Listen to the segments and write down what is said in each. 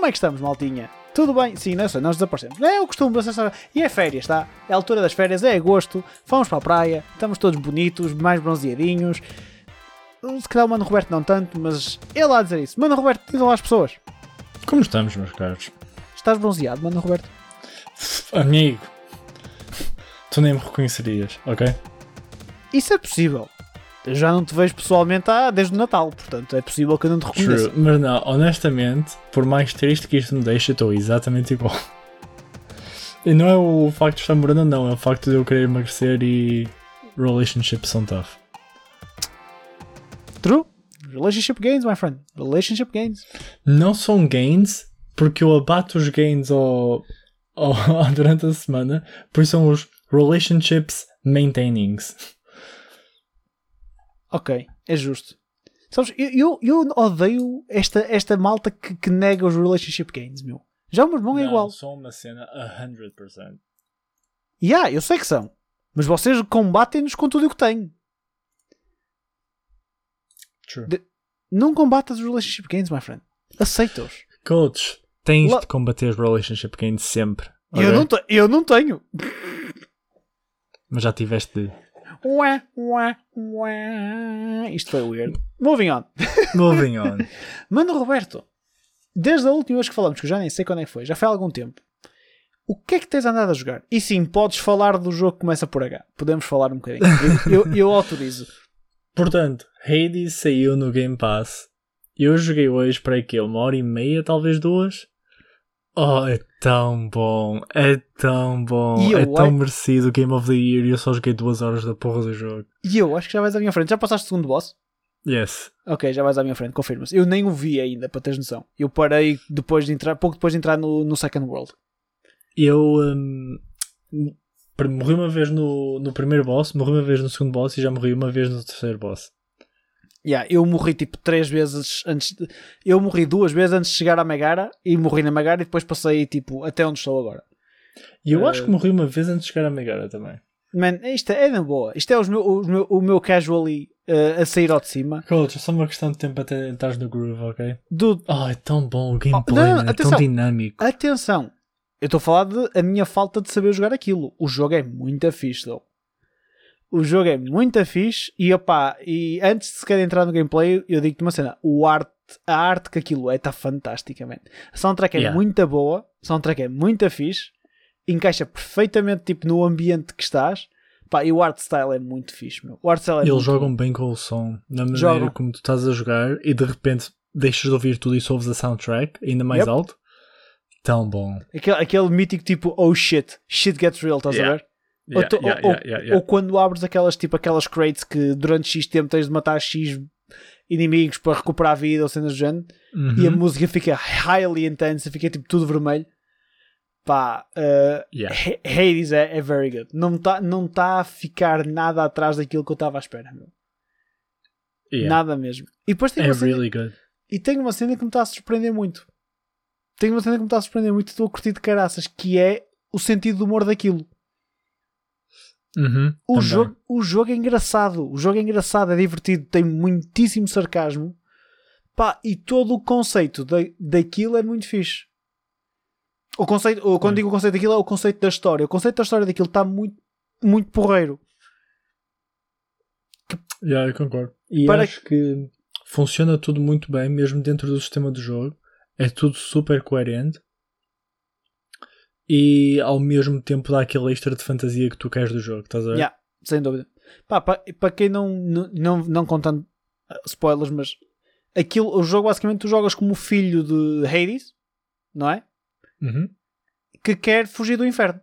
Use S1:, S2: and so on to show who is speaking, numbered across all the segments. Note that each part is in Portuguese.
S1: Como é que estamos, maltinha? Tudo bem? Sim, não sei, nós desaparecemos. É o costume, vocês sabem. E é férias, tá? É a altura das férias, é agosto, vamos para a praia, estamos todos bonitos, mais bronzeadinhos. Se calhar o Mano Roberto não tanto, mas ele há a dizer isso. Mano Roberto, diz lá às pessoas.
S2: Como estamos, meus caros?
S1: Estás bronzeado, Mano Roberto?
S2: Amigo, tu nem me reconhecerias, ok?
S1: Isso é possível. Eu já não te vejo pessoalmente há, desde o Natal, portanto é possível que eu não te reconheça.
S2: True. Mas não, honestamente, por mais triste que isto me deixe, eu estou exatamente igual. E não é o facto de estar morando, não, é o facto de eu querer emagrecer e relationships são tough.
S1: True. Relationship gains, my friend. Relationship gains.
S2: Não são gains, porque eu abato os gains ao, ao- durante a semana, por isso são os relationships maintainings.
S1: Ok, é justo. Sabes, eu, eu, eu odeio esta, esta malta que, que nega os relationship gains, meu. Já o meu irmão é igual.
S2: São uma cena 100%.
S1: E ah, eu sei que são. Mas vocês combatem-nos com tudo o que têm.
S2: True.
S1: De- Não combatas os relationship gains, my friend. Aceita-os.
S2: Coach, tens
S1: La-
S2: de combater os relationship gains sempre.
S1: Eu,
S2: ok?
S1: não eu não tenho.
S2: Mas já tiveste de.
S1: Ué, ué, ué. Isto foi weird. Moving on.
S2: Moving on.
S1: Mano Roberto, desde a última vez que falamos, que eu já nem sei quando é que foi, já foi há algum tempo. O que é que tens andado a jogar? E sim, podes falar do jogo que começa por H. Podemos falar um bocadinho. Eu, eu, eu autorizo.
S2: Portanto, Hades saiu no Game Pass. Eu joguei hoje para aqui uma hora e meia, talvez duas. Oh, é tão bom, é tão bom,
S1: E
S2: é tão
S1: ai-
S2: merecido o Game of the Year e eu só joguei duas horas da porra do jogo.
S1: E eu acho que já vais à minha frente. Já passaste o segundo boss?
S2: Yes.
S1: Ok, já vais à minha frente, confirma-se. Eu nem o vi ainda, para teres noção. Eu parei depois de entrar, pouco depois de entrar no, no Second World.
S2: Eu hum, morri uma vez no, no primeiro boss, morri uma vez no segundo boss e já morri uma vez no terceiro boss.
S1: Yeah, eu morri tipo três vezes antes de... Eu morri duas vezes antes de chegar à Megara e morri na Megara e depois passei tipo até onde estou agora.
S2: E eu
S1: Eh,
S2: acho que morri uma vez antes de chegar à Megara também.
S1: Man, isto é na boa. Isto é os meu, os meu, o meu casually uh, a sair ao de cima.
S2: Coach, é só uma questão de tempo até entrares no groove, ok?
S1: Do...
S2: Oh, é tão bom o gameplay,
S1: Oh, não,
S2: man, é
S1: atenção.
S2: tão dinâmico.
S1: Atenção, eu estou a falar de a minha falta de saber jogar aquilo. O jogo é muito fixe, though. O jogo é muito fixe e opá, e antes de sequer entrar no gameplay, eu digo-te uma cena: o arte, a arte que aquilo é está fantasticamente. A soundtrack é
S2: Yeah.
S1: muito boa, a soundtrack é muito fixe, encaixa perfeitamente tipo, no ambiente que estás. Pá, e o art style é muito fixe, meu. O art style é
S2: Eles jogam bem com o som, na maneira
S1: Jogam.
S2: como tu estás a jogar e de repente deixas de ouvir tudo e só ouves a soundtrack ainda mais
S1: Yep.
S2: alto. Tão bom.
S1: Aquele, aquele mítico tipo, oh shit, shit gets real, estás
S2: Yeah.
S1: a ver? Ou tu- ou- ou quando abres aquelas, tipo, aquelas crates que durante X tempo tens de matar X inimigos para recuperar a vida ou cenas do género e a
S2: Uhum.
S1: música fica highly intensa, fica tipo tudo vermelho. Pá, uh,
S2: Yeah.
S1: Hades é, é very good. Não está não tá a ficar nada atrás daquilo que eu estava à espera.
S2: Yeah.
S1: Nada mesmo. E depois tem
S2: É
S1: uma cena,
S2: really good.
S1: e tem uma cena que me está a surpreender muito. Tem uma cena que me está a surpreender muito e estou a curtir de caraças, que é o sentido do humor daquilo.
S2: Uhum,
S1: O
S2: também.
S1: jogo, o jogo é engraçado, o jogo é engraçado, é divertido, tem muitíssimo sarcasmo. Pá, e todo o conceito da, daquilo é muito fixe. O conceito, ou quando
S2: Hum.
S1: digo o conceito daquilo, é o conceito da história. O conceito da história daquilo está muito, muito porreiro.
S2: Yeah, eu concordo. E
S1: Para-
S2: acho que funciona tudo muito bem, mesmo dentro do sistema do jogo. É tudo super coerente. E ao mesmo tempo dá aquele extra de fantasia que tu queres do jogo, estás a ver?
S1: Yeah, sem dúvida. Pá, para, para quem não, não, não, não contando uh, spoilers, mas aquilo, o jogo basicamente tu jogas como o filho de Hades, não é?
S2: Uhum.
S1: que quer fugir do inferno.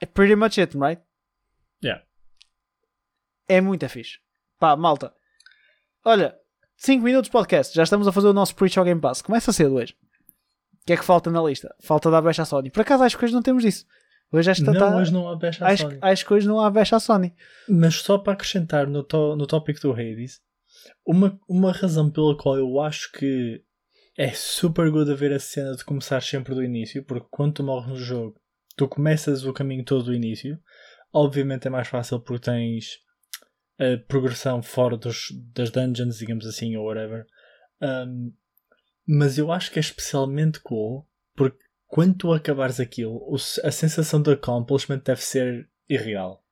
S1: É pretty much it, right?
S2: Yeah.
S1: É muito fixe. Pá, malta. Olha, 5 minutos de podcast. Já estamos a fazer o nosso Preach ao Game Pass. Começa cedo hoje. O que é que falta na lista? Falta dar baixa à Sony. Por acaso acho que hoje não temos disso. Hoje esta
S2: Não,
S1: tá-
S2: hoje não há baixa à
S1: acho,
S2: Sony.
S1: acho que hoje não há baixa à Sony.
S2: Mas só para acrescentar no, to- no tópico do Hades, uma, uma razão pela qual eu acho que é super good a ver a cena de começar sempre do início, porque quando tu morres no jogo, tu começas o caminho todo do início. Obviamente é mais fácil porque tens a progressão fora dos, das dungeons, digamos assim, ou whatever. Um, Mas eu acho que é especialmente cool porque quando tu acabares aquilo, a sensação de accomplishment deve ser irreal.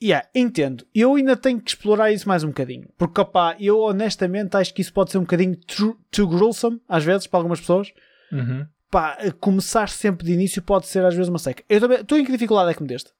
S1: Yeah, entendo. Eu ainda tenho que explorar isso mais um bocadinho. Porque, opá, eu honestamente acho que isso pode ser um bocadinho too, too gruesome, às vezes, para algumas pessoas. Pá, começar sempre de início pode ser às vezes uma seca. Eu também. Tu em que dificuldade é que me deste?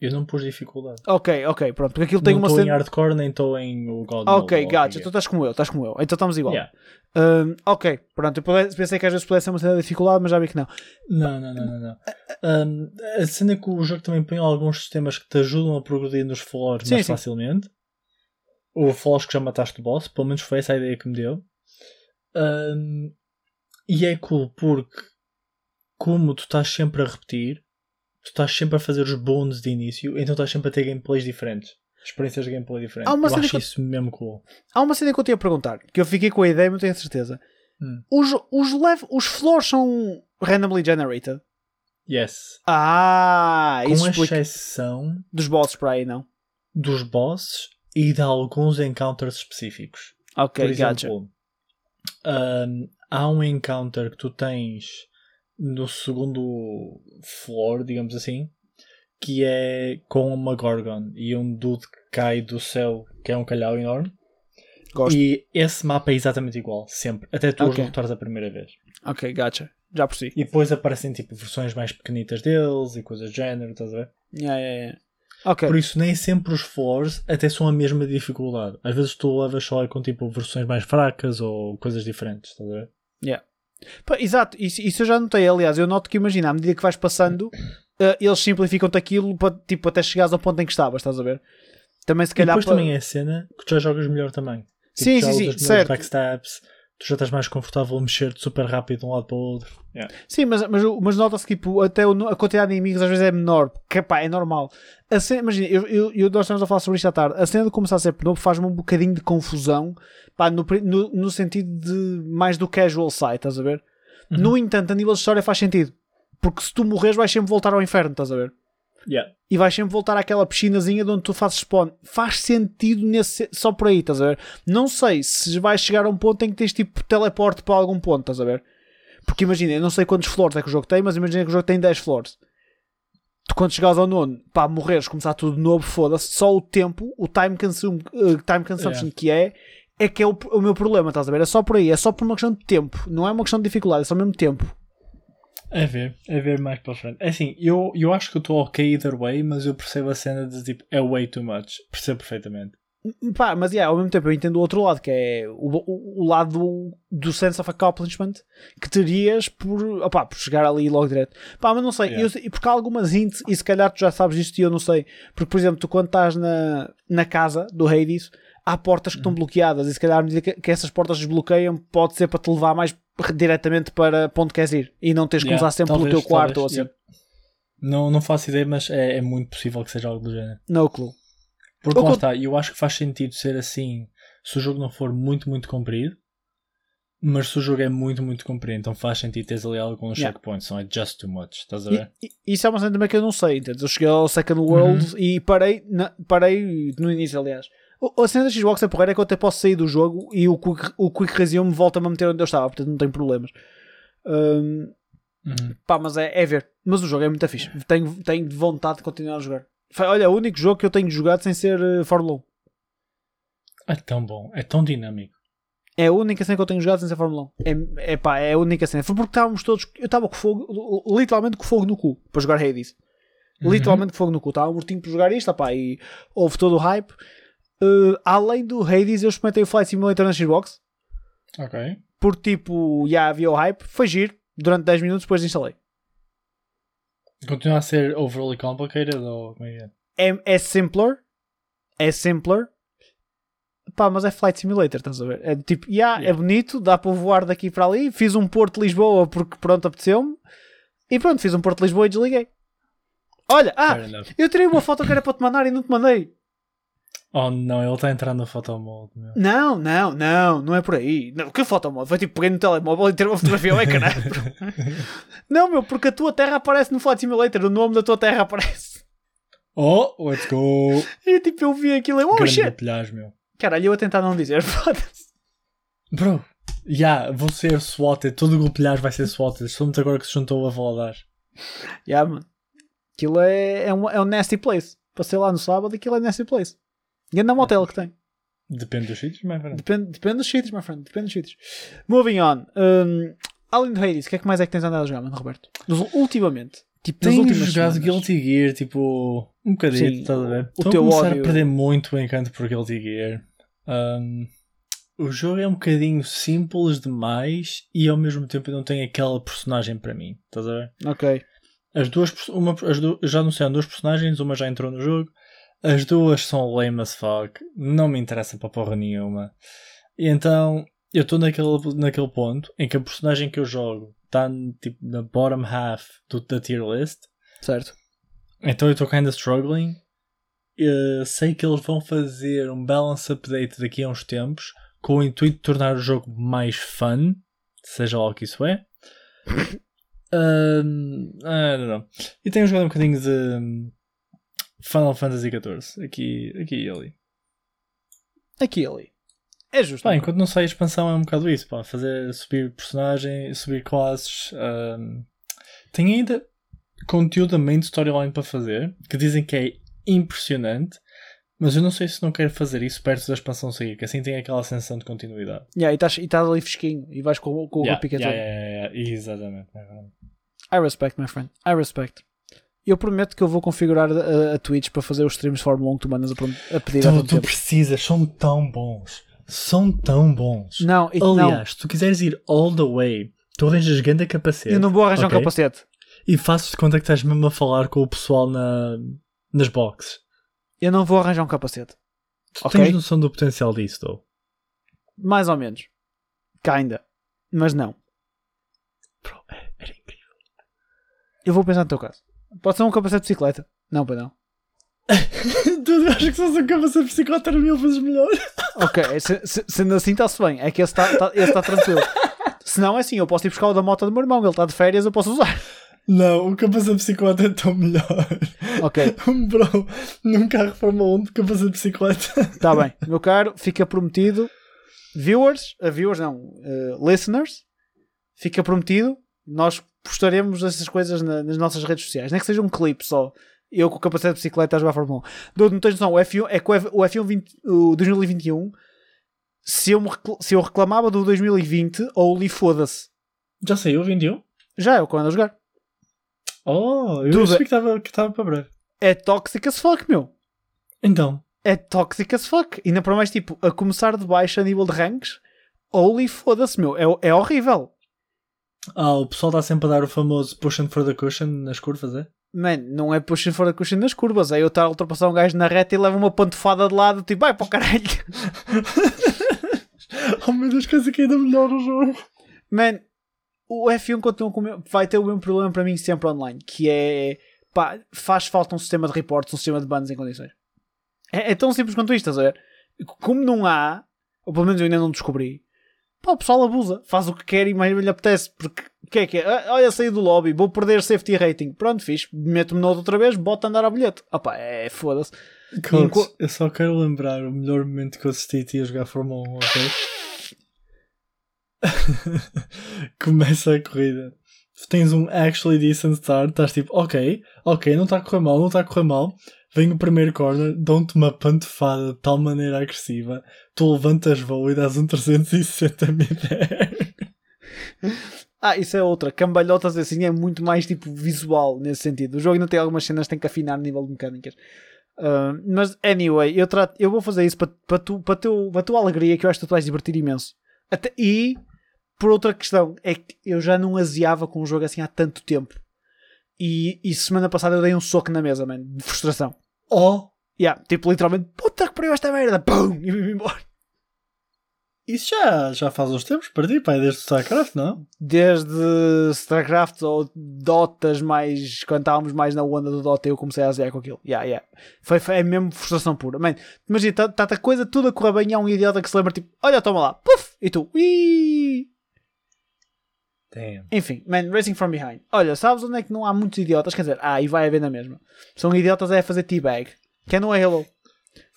S2: Eu não pus dificuldade.
S1: Ok, ok, pronto. Porque aquilo tem
S2: não
S1: uma
S2: estou em
S1: cena.
S2: hardcore nem estou em o God
S1: Ok,
S2: o é.
S1: então estás como eu, estás como eu. Então estamos igual.
S2: Yeah.
S1: Hum, ok, pronto. Eu pensei que às vezes pudesse ser uma cena de dificuldade, mas já vi que não.
S2: Não, não, não, não. não. Um, a cena é que o jogo também põe alguns sistemas que te ajudam a progredir nos floors
S1: Sim,
S2: mais
S1: sim.
S2: facilmente. Ou floors que já mataste o boss, pelo menos foi essa a ideia que me deu. Um, e é cool porque, como tu estás sempre a repetir, tu estás sempre a fazer os bônus de início, então estás sempre a ter gameplays diferentes. Experiências de gameplay diferentes.
S1: Há uma
S2: eu
S1: cena
S2: acho
S1: que
S2: isso mesmo cool.
S1: Há uma cena que eu tinha a perguntar, que eu fiquei com a ideia, mas não tenho certeza.
S2: Hum.
S1: Os, os, lev- os floors são randomly generated?
S2: Yes.
S1: Ah, isso
S2: Com
S1: explica.
S2: exceção
S1: Dos bosses para aí, não?
S2: dos bosses e de alguns encounters específicos.
S1: Ok,
S2: Por
S1: gotcha.
S2: exemplo, um, há um encounter que tu tens no segundo floor, digamos assim, que é com uma Gorgon e um dude que cai do céu, que é um calhau enorme.
S1: Gosto.
S2: E esse mapa é exatamente igual, sempre, até tu os
S1: Ok.
S2: derrotares a primeira vez.
S1: Ok, gotcha. Já percebi.
S2: E depois aparecem tipo versões mais pequenitas deles e coisas do género, estás a ver?
S1: Yeah, yeah, yeah. Ok.
S2: Por isso, nem sempre os floors até são a mesma dificuldade. Às vezes tu levas só com tipo versões mais fracas ou coisas diferentes, estás a ver?
S1: Pá, exato, isso, isso eu já notei. Aliás, eu noto que imagina, à medida que vais passando, eh, eles simplificam-te aquilo para, tipo, até chegares ao ponto em que estavas, estás a ver? Também se
S2: E
S1: calhar.
S2: depois
S1: pa-
S2: também é a cena que tu já jogas melhor também. Tipo,
S1: Sim, sim, sim, certo.
S2: backstabs, tu já estás mais confortável a mexer-te super rápido de um lado para o outro. Yeah.
S1: Sim, mas, mas, mas nota-se que tipo, até o- a quantidade de inimigos às vezes é menor, que pá, é normal. Cena, imagina, eu, eu, eu- nós estamos a falar sobre isto à tarde. A cena de começar a ser novo faz-me um bocadinho de confusão pá, no, no, no sentido de mais do casual side, estás a ver?
S2: Uhum.
S1: No entanto, a nível de história faz sentido, porque se tu morres, vais sempre voltar ao inferno, estás a ver?
S2: Yeah.
S1: e vais sempre voltar àquela piscinazinha de onde tu fazes spawn. Faz sentido nesse, só por aí, estás a ver? Não sei se vais chegar a um ponto em que tens tipo teleporte para algum ponto, estás a ver? Porque imagina, eu não sei quantos floors é que o jogo tem, mas imagina que o jogo tem 10 floors. Tu quando chegares ao nono, pá, morreres, começar tudo de novo, foda-se, só o tempo, o time, consume, uh, time consumption
S2: Yeah.
S1: que é, é que é o, o meu problema, estás a ver? É só por aí, é só por uma questão de tempo, não é uma questão de dificuldade, é só mesmo tempo.
S2: É ver, é ver mais para frente. É assim, eu, eu acho que eu estou ok either way, mas eu percebo a cena de tipo, é way too much. Percebo perfeitamente.
S1: Pá, mas yeah, ao mesmo tempo eu entendo o outro lado, que é o, o, o lado do, do sense of accomplishment que terias por, opá, por chegar ali logo direto. Pá, mas não sei,
S2: Yeah.
S1: eu porque há algumas hints, e se calhar tu já sabes isto e eu não sei. Porque, por exemplo, tu quando estás na, na casa do Hades, há portas que
S2: Uhum.
S1: estão bloqueadas, e se calhar à medida que, que essas portas desbloqueiam, pode ser para te levar mais diretamente para onde queres ir e não tens que
S2: Yeah,
S1: usar sempre
S2: talvez,
S1: pelo teu quarto
S2: talvez,
S1: ou assim.
S2: yeah. Não, não faço ideia, mas é, é muito possível que seja algo do género.
S1: No clue.
S2: Porque lá está, eu acho que faz sentido ser assim se o jogo não for muito, muito comprido. Mas se o jogo é muito, muito comprido, então faz sentido teres ali alguns
S1: Yeah.
S2: checkpoints, não é just too much, estás a
S1: E-
S2: ver?
S1: e- Isso é uma cena também que eu não sei, entendes? Eu cheguei ao Second World
S2: Uhum.
S1: e parei, na- parei no início, aliás. A cena da Xbox é porreira é que eu até posso sair do jogo e o Quick, o quick Resume volta-me a meter onde eu estava, portanto não tem problemas. Hum,
S2: Uhum.
S1: pá, mas é, é ver. Mas o jogo é muito fixe. Tenho, tenho vontade de continuar a jogar. Olha, é o único jogo que eu tenho jogado sem ser uh, Fórmula 1.
S2: É tão bom, é tão dinâmico.
S1: É a única cena que eu tenho jogado sem ser Fórmula 1. É, é pá, é a única cena. Foi porque estávamos todos. Eu estava com fogo, literalmente com fogo no cu para jogar Hades.
S2: Uhum.
S1: Literalmente com fogo no cu. Estava mortinho para jogar isto, pá, e houve todo o hype. Uh, além do Hades, eu experimentei o Flight Simulator na Xbox.
S2: Ok.
S1: Porque, tipo, já havia o hype. Foi giro. Durante 10 minutos, depois instalei.
S2: Continua a ser overly complicated ou como é que é?
S1: É, é simpler. É simpler. Pá, mas é Flight Simulator, estás a ver? É tipo, yeah, é
S2: Yeah.
S1: bonito, dá para voar daqui para ali. Fiz um Porto de Lisboa porque pronto, apeteceu-me. E pronto, fiz um Porto de Lisboa e desliguei. Olha, ah, eu tirei uma foto que era para te mandar e não te mandei.
S2: Oh não, ele está entrando no photomode, meu.
S1: Não, não, não, não é por aí. Não, que foto, modo? Foi tipo, peguei no telemóvel e tirei uma fotografia ao ecrã. não, meu, porque a tua terra aparece no Flight Simulator, o nome da tua terra aparece.
S2: oh, let's go!
S1: E tipo, eu vi aquilo e, oh
S2: Grande
S1: shit.
S2: batalhagem, meu.
S1: Caralho, eu a tentar não dizer, foda-se.
S2: Bro, Yeah, vou ser swatted, todo o grupo vai ser swatted. Muito agora que se juntou a Valadares.
S1: Yeah, mano. Aquilo é, é, um, é um nasty place. Passei lá no sábado aquilo é nasty place. E anda motel que tem.
S2: Depende dos sítios, mas é
S1: Depende, depende dos sítios, my friend. Depende dos sítios. Moving on. Um, além do Hades, o que é que mais é que tens andado a jogar, mano, Roberto? Nos- ultimamente. Tipo,
S2: Tenho jogado
S1: semanas.
S2: Guilty Gear, tipo, um bocadinho,
S1: Sim,
S2: estás a ver?
S1: o
S2: Estou a
S1: teu
S2: começar
S1: ódio-
S2: a perder muito o encanto por Guilty Gear. Um, o jogo é um bocadinho simples demais e ao mesmo tempo não tem aquela personagem para mim, estás a ver?
S1: Ok.
S2: As duas, uma, as du- já anunciaram duas personagens, uma já entrou no jogo. As duas são lame as fuck. Não me interessa para porra nenhuma. E então, eu estou naquele, naquele ponto em que a personagem que eu jogo está tipo, na bottom half do, da tier list.
S1: Certo.
S2: Então eu estou kinda struggling. Eh, sei que eles vão fazer um balance update daqui a uns tempos com o intuito de tornar o jogo mais fun, seja lá o que isso é. Um, I don't know. E tenho jogado um bocadinho de Final Fantasy XIV aqui, aqui e ali.
S1: Aqui ali. É justo.
S2: Pá, enquanto não sai a expansão é um bocado isso, pá, fazer subir personagem, subir classes. hum. Tem ainda conteúdo da main storyline para fazer, que dizem que é impressionante, mas eu não sei se não quero fazer isso perto da expansão sair, que assim tem aquela sensação de continuidade.
S1: Yeah, e estás e ali fresquinho e vais com, com
S2: Yeah,
S1: o pica
S2: yeah,
S1: todo.
S2: yeah, yeah, Exatamente. é.
S1: I respect, my friend. I respect. Eu prometo que eu vou configurar a, a Twitch para fazer os streams de Fórmula 1 que tu mandas a, a pedir há
S2: Tu,
S1: tanto
S2: tu
S1: tempo.
S2: precisas, são tão bons. São tão bons.
S1: Não, e-
S2: Aliás, se tu quiseres ir all the way, tu arranjas grande capacete.
S1: eu não vou arranjar
S2: ok?
S1: um capacete.
S2: E faço de conta que estás mesmo a falar com o pessoal na, nas boxes.
S1: Eu não vou arranjar um capacete.
S2: Tu
S1: Ok.
S2: tens noção do potencial disso, though?
S1: Mais ou menos. Kinda. Mas não.
S2: Bro, era incrível.
S1: Eu vou pensar no teu caso. Pode ser um capacete de bicicleta. Não, pois não.
S2: tu achas que se fosse um capacete de bicicleta era mil vezes melhor?
S1: Ok, se- se- sendo assim está-se bem. É que esse está tá, esse tá tranquilo. Se não é assim, eu posso ir buscar o da moto do meu irmão. Ele está de férias, eu posso usar.
S2: Não, o capacete de bicicleta é tão melhor.
S1: Ok,
S2: Bro, num carro Fórmula 1 de capacete de bicicleta.
S1: está bem. Meu caro, fica prometido. Viewers, uh, viewers não, uh, listeners, fica prometido. Nós postaremos essas coisas na- nas nossas redes sociais. Nem que seja um clipe só. Eu com o capacete de bicicleta a jogar Fórmula 1. Dou- Não tens noção, o F1, é que o F- o F1 20 o 2021, se eu, me se eu reclamava do 2020, ou li foda-se.
S2: Já saiu, 21?
S1: Já é o que eu ando a jogar.
S2: Oh, eu percebi que estava que para breve.
S1: É tóxico as fuck, meu.
S2: Então,
S1: É tóxico as fuck. Ainda para mais, tipo, a começar de baixo a nível de ranks, holy foda-se, meu. É, é horrível.
S2: Ah, o pessoal está sempre a dar o famoso pushing for the cushion nas curvas, é?
S1: Man, não é pushing for the cushion nas curvas. É eu estar a ultrapassar um gajo na reta e leva uma pantofada de lado, tipo, vai para o caralho.
S2: oh meu Deus, dizer que ainda melhor o jogo.
S1: Man, o F1 continua com mesmo- vai ter o mesmo problema para mim sempre online, que é, pá, faz falta um sistema de reportes, um sistema de bans em condições. É, é tão simples quanto isto, estás a ver? Como não há, ou pelo menos eu ainda não descobri, pá, o pessoal abusa, faz o que quer e mais lhe apetece, porque o que é que é? Ah, Olha, saí do lobby, vou perder safety rating. Pronto, fiz, meto-me na outra vez, bota a andar a bilhete. Ah pá, é foda-se.
S2: Coach,
S1: Enqu-
S2: eu só quero lembrar o melhor momento que eu assisti a ti a jogar Fórmula 1, ok? Começa a corrida. Tens um actually decent start, estás tipo, ok, ok, não está a correr mal, não está a correr mal. Vem o primeiro corner, dão-te uma pantofada de tal maneira agressiva, tu levantas voo e dás um 360 mid-air.
S1: Ah, isso é outra. Cambalhotas assim é muito mais tipo visual nesse sentido. O jogo ainda tem algumas cenas que tem que afinar a nível de mecânicas. Ah, mas, anyway, eu, trato, eu vou fazer isso para, para, tu, a tua alegria, que eu acho que tu vais divertir imenso. Até, e, por outra questão, é que eu já não aziava com um jogo assim há tanto tempo. E, e semana passada eu dei um soco na mesa, mano, de frustração.
S2: Oh,
S1: Yeah, tipo, literalmente, puta que pariu esta merda, pum, e vim embora.
S2: isso já, já faz uns tempos para ti, pai, desde StarCraft, não?
S1: desde StarCraft ou Dotas, mais quando estávamos mais na onda do Dota, eu comecei a azear com aquilo. Yeah, yeah. Foi, foi é mesmo frustração pura. Man, imagina, está tá, a coisa tudo a correr bem e há um idiota que se lembra, tipo, olha, toma lá, puf, e tu, ui.
S2: Damn.
S1: Enfim, man, Racing from Behind. Olha, sabes onde é que não há muitos idiotas? Quer dizer, ah, e vai haver na mesma. São idiotas é a fazer teabag, que é no Halo.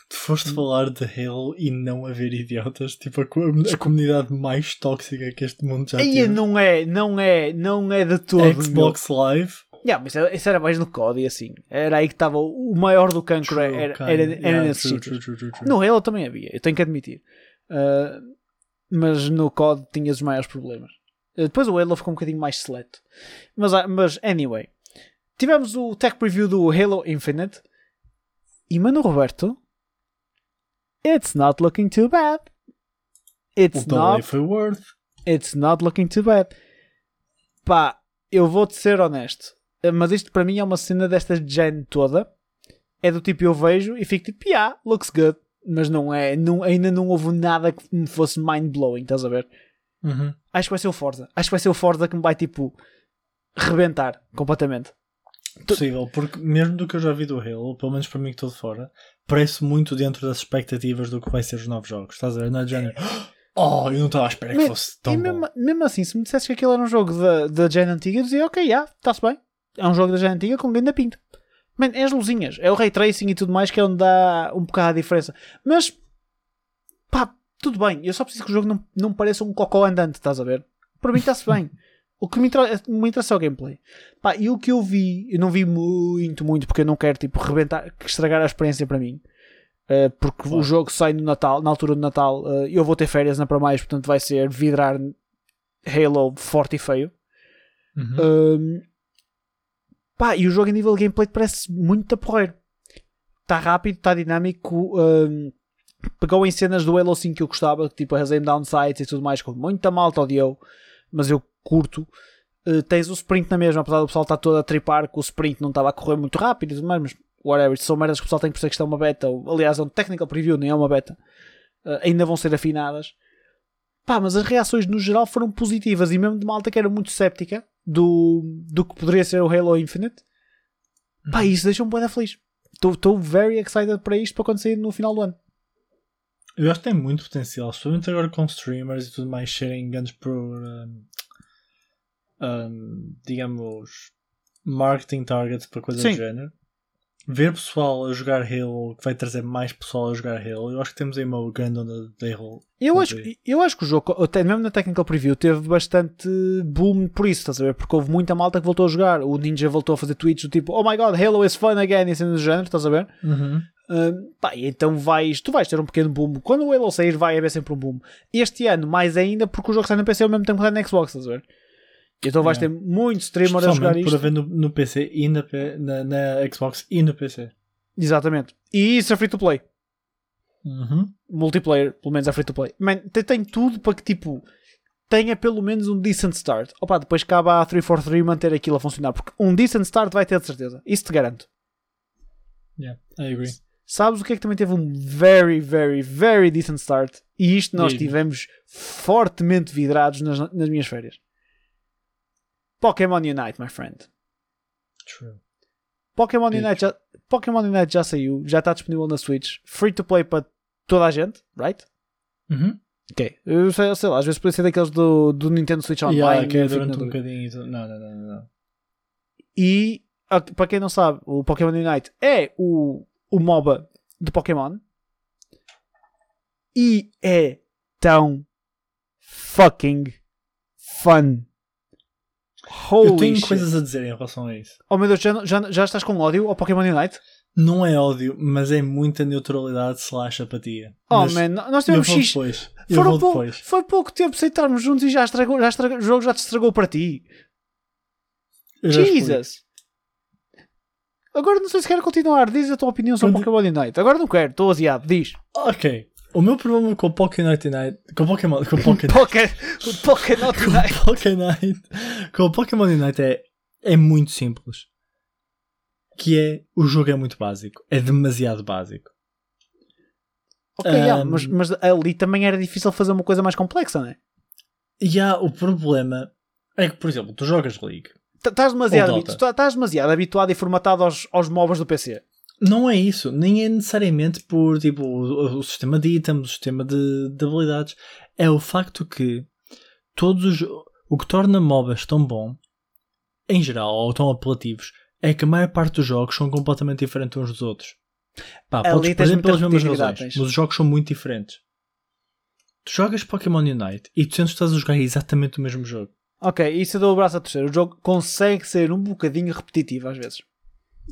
S2: Tu foste falar de Halo e não haver idiotas, tipo a, a comunidade mais tóxica que este mundo já
S1: Aí
S2: teve.
S1: não é, não é, não é de todo.
S2: Xbox Live.
S1: meu. Yeah, mas era- isso era mais no código assim. Era aí que estava o maior do cancro.
S2: True,
S1: era, era, era
S2: Yeah,
S1: nesse
S2: true.
S1: No Halo também havia, eu tenho que admitir. Uh, mas no COD tinhas os maiores problemas. Uh, depois o Halo ficou um bocadinho mais seleto. Mas, ah, mas anyway, tivemos o tech preview do Halo Infinite e Mano Roberto, it's not looking too bad. It's
S2: O
S1: not,
S2: foi worth.
S1: it's not looking too bad. Pá, eu vou-te ser honesto, uh, mas isto para mim é uma cena desta gen toda. É do tipo eu vejo e fico tipo, yeah, looks good mas não é, não, ainda não houve nada que me fosse mind-blowing, estás a ver?
S2: Uhum.
S1: Acho que vai ser o Forza. Acho que vai ser o Forza que me vai tipo rebentar completamente.
S2: Possível, porque mesmo do que eu já vi do Halo, pelo menos para mim que estou de fora, parece muito dentro das expectativas do que vai ser os novos jogos. Estás a ver? Não é de género. Oh, eu não estava à espera que fosse tão bom.
S1: mesmo, assim, se me dissesse que aquilo era um jogo da, da gen antiga, eu dizia, ok, já, está-se bem. É um jogo da gen antiga com grande pinta. Man, é as luzinhas, é o ray tracing e tudo mais que é onde dá um bocado a diferença. Mas, pá, tudo bem. Eu só preciso que o jogo não, não pareça um cocó andante, estás a ver? Para mim está-se bem. O que me, me interessa é o gameplay. Pá, e o que eu vi, eu não vi muito, muito, porque eu não quero, tipo, rebentar, estragar a experiência para mim. Uh, porque
S2: Claro.
S1: o jogo sai no Natal, na altura do Natal, uh, eu vou ter férias na para mais, portanto vai ser vidrar Halo forte e feio.
S2: Uhum.
S1: Um, pá, e o jogo em nível de gameplay parece muito a porreiro. Está rápido, está dinâmico. um, pegou em cenas do Halo 5 que eu gostava, tipo as aim down sights e tudo mais, com muita malta odiou, mas eu curto. Uh, tens o sprint na mesma, apesar do pessoal estar todo a tripar que o sprint não estava a correr muito rápido e tudo mais, mas whatever, são merdas que o pessoal tem que perceber que isto é uma beta, ou, aliás, é um technical preview, nem é uma beta, Uh, ainda vão ser afinadas. Pá, mas as reações no geral foram positivas e mesmo de malta que era muito céptica do, do que poderia ser o Halo Infinite. Pá, isso deixa-me da feliz. Estou very excited para isto para acontecer no final do ano.
S2: Eu acho que tem muito potencial, especialmente agora com streamers e tudo mais serem grandes por um, um, digamos marketing targets para coisas
S1: Sim.
S2: do género. Ver pessoal a jogar Halo que vai trazer mais pessoal a jogar Halo, eu acho que temos aí uma grande onda de Halo.
S1: Eu acho, eu acho que o jogo, até mesmo na Technical Preview, teve bastante boom por isso, estás a ver? Porque houve muita malta que voltou a jogar. O Ninja voltou a fazer tweets do tipo, oh my god, Halo is fun again, e cenas do género, estás a ver?
S2: Uhum.
S1: Pá, então vais, tu vais ter um pequeno boom. Quando o Halo sair, vai haver sempre um boom. Este ano, mais ainda, porque o jogo sai no PC ao mesmo tempo que sai no Xbox, estás a ver? Então vais
S2: Yeah.
S1: ter muito streamer a jogar isto.
S2: por haver no, no PC e na, na, na Xbox e no PC.
S1: Exatamente. E isso é free to play.
S2: Uhum.
S1: Multiplayer, pelo menos é free to play. Man, tem, tem tudo para que tipo tenha pelo menos um decent start. Opa, depois cabe a 343 manter aquilo a funcionar. Porque um decent start vai ter de certeza. Isso te garanto.
S2: Yeah, I agree.
S1: Sabes o que é que também teve um very, very, very decent start? E isto nós
S2: Diz-me.
S1: tivemos fortemente vidrados nas, nas minhas férias. Pokémon Unite, my friend.
S2: True.
S1: Pokémon. Unite, já, Pokémon Unite já saiu, já está disponível na Switch, free to play para toda a gente, right?
S2: Uhum.
S1: Ok. Eu sei, sei lá, às vezes pode ser daqueles do, do Nintendo Switch Online.
S2: Yeah, que é durante um bocadinho. não, não, não, não.
S1: E, ah, para quem não sabe, o Pokémon Unite é o, o MOBA de Pokémon. E é tão fucking fun. Holy
S2: Eu tenho
S1: shit.
S2: coisas a dizer em relação a isso.
S1: Oh meu Deus, já, já, já estás com ódio ao Pokémon Unite?
S2: Não é ódio, mas é muita neutralidade slash apatia.
S1: Oh
S2: Mas
S1: man, nós tivemos X.
S2: depois.
S1: Foram pou- foi pouco tempo sem estarmos juntos e já estragou, já estragou, o jogo já te estragou para ti. Jesus! Agora não sei se quero continuar. Diz a tua opinião sobre Pokémon Unite. Agora não quero, estou aziado. Diz.
S2: Ok. O meu problema com o Pokémon Unite. Com o Pokémon. Com o Pokémon.
S1: Pokémon
S2: com
S1: Unite.
S2: o Pokémon Unite. Com o Pokémon Unite é, é muito simples. Que é. O jogo é muito básico. É demasiado básico.
S1: Ok, yeah,
S2: Um,
S1: mas, mas ali também era difícil fazer uma coisa mais complexa, não é?
S2: E há o problema. É que, por exemplo, tu jogas League.
S1: Estás demasiado, habitu- estás demasiado habituado e formatado aos, aos MOBAs do PC.
S2: Não é isso, nem é necessariamente por tipo, o, o sistema de itens, o sistema de, de habilidades. É o facto que todos os, o que torna MOBAs tão bom, em geral, ou tão apelativos, é que a maior parte dos jogos são completamente diferentes uns dos outros. Pá,
S1: Ali
S2: podes perder pelas mesmas razões, mas os jogos são muito diferentes. Tu jogas Pokémon Unite e tu sentes que estás a jogar exatamente o mesmo jogo.
S1: Ok, isso eu dou o braço a torcer. O jogo consegue ser um bocadinho repetitivo às vezes.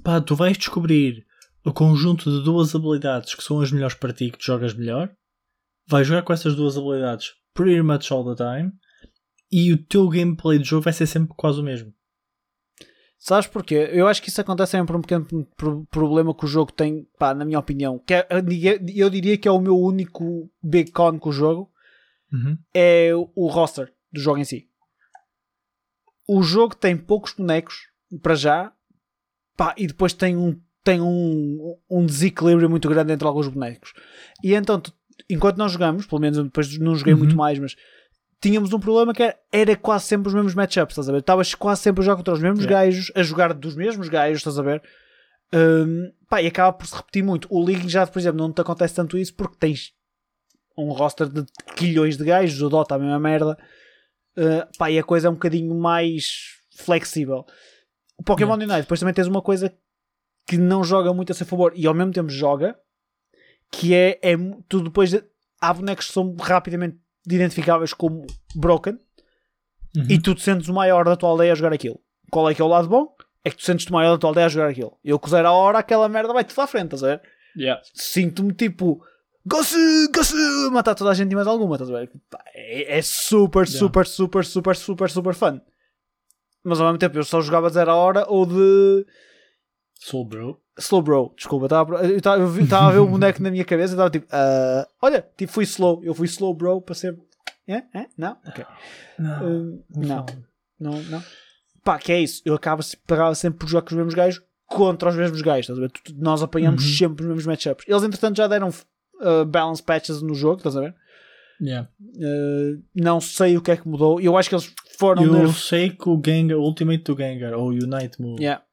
S2: Pá, tu vais descobrir o conjunto de duas habilidades que são as melhores para ti que tu jogas melhor. Vais jogar com essas duas habilidades pretty much all the time. E o teu gameplay de jogo vai ser sempre quase o mesmo.
S1: Sabes porquê? Eu acho que isso acontece sempre por um pequeno pro- problema que o jogo tem, pá, na minha opinião. Que é, eu diria que é o meu único big con com o jogo. é o roster do jogo em si. O jogo tem poucos bonecos para já, pá, e depois tem um, tem um, um desequilíbrio muito grande entre alguns bonecos. E então, enquanto nós jogamos, pelo menos depois não joguei
S2: Uhum.
S1: muito mais, mas tínhamos um problema que era, era quase sempre os mesmos matchups, estás a ver? Estavas quase sempre a jogar contra os mesmos
S2: Yeah.
S1: gajos, a jogar dos mesmos gajos, estás a ver? Hum, pá, e acaba por se repetir muito. O League já, por exemplo, não te acontece tanto isso porque tens um roster de quilhões de gajos, o Dota a mesma merda. Uh, pá, e a coisa é um bocadinho mais flexível. O Pokémon Unite, depois também tens uma coisa que não joga muito a seu favor e ao mesmo tempo joga, que é, é tu depois de- há bonecos que são rapidamente identificáveis como broken
S2: Uhum.
S1: e tu te sentes o maior da tua aldeia a jogar aquilo. Qual é que é o lado bom? É que tu sentes-te o maior da tua aldeia a jogar aquilo. Eu zero a hora, aquela merda vai-te à frente, estás a ver?
S2: Yeah.
S1: sinto-me tipo Gosto, gosto, matar toda a gente e mais alguma, estás a ver? É, é super,
S2: Yeah.
S1: super, super, super, super, super fun. Mas ao mesmo tempo eu só jogava de zero a hora ou de
S2: Soul Bro.
S1: slow bro. Desculpa, estava eu estava- a ver o boneco na minha cabeça e estava tipo, ah, olha, tipo, fui slow. Eu fui slow bro para ser. É? É? Não? Ok.
S2: Não.
S1: Hum, não. Não, não. Pá, que é isso. Eu acabo pagava sempre por jogar com os mesmos gajos contra os mesmos gajos. Estás a ver? Nós apanhamos
S2: Uhum.
S1: sempre os mesmos matchups. Eles, entretanto, já deram uh, balance patches no jogo. Estás a ver?
S2: Yeah.
S1: Uh, não sei o que é que mudou. Eu acho que eles foram
S2: Eu
S1: nerf.
S2: sei que o Gengar, o Ultimate do Gengar, ou o Unite Move,
S1: Yeah.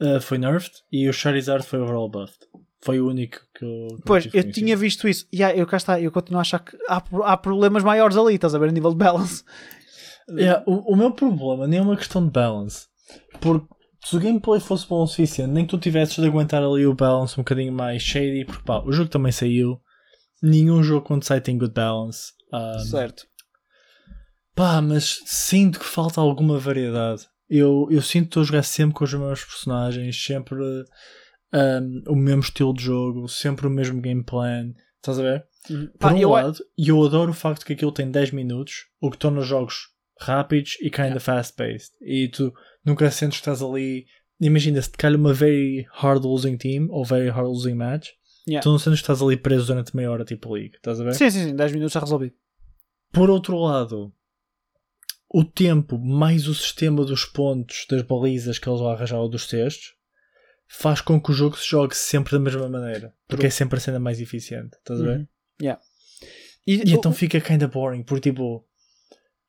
S2: uh, foi nerfed e o Charizard foi overall buffed. Foi o único que eu. que
S1: Pois, eu tinha visto isso. Yeah, eu cá está. Eu continuo a achar que há, há problemas maiores ali. Estás a ver? A nível de balance.
S2: Yeah, o, o meu problema nem é uma questão de balance. Porque se o gameplay fosse bom o suficiente, nem que tu tivesses de aguentar ali o balance um bocadinho mais shady, porque pá, o jogo também saiu. Nenhum jogo quando sai tem good balance. Um,
S1: Certo.
S2: Pá, mas sinto que falta alguma variedade. Eu, eu sinto que estou a jogar sempre com os mesmos personagens, sempre um, o mesmo estilo de jogo, sempre o mesmo game plan. Estás a ver? Por
S1: Pá,
S2: um
S1: eu,
S2: lado, e eu adoro o facto que aquilo tem 10 minutos, o que torna os jogos rápidos e kinda fast-paced. E tu nunca sentes que estás ali. Imagina se te calha uma very hard losing team ou very hard losing match,
S1: Yeah.
S2: tu não sentes que estás ali preso durante meia hora, tipo League. Estás a ver?
S1: Sim, sim, sim. 10 minutos já resolvido.
S2: Por outro lado, o tempo mais o sistema dos pontos, das balizas que eles vão arranjar ou dos textos, faz com que o jogo se jogue sempre da mesma maneira. Porque
S1: True.
S2: é sempre a cena mais eficiente. Estás a ver?
S1: Uhum. Yeah. E,
S2: E então fica kinda boring, porque tipo,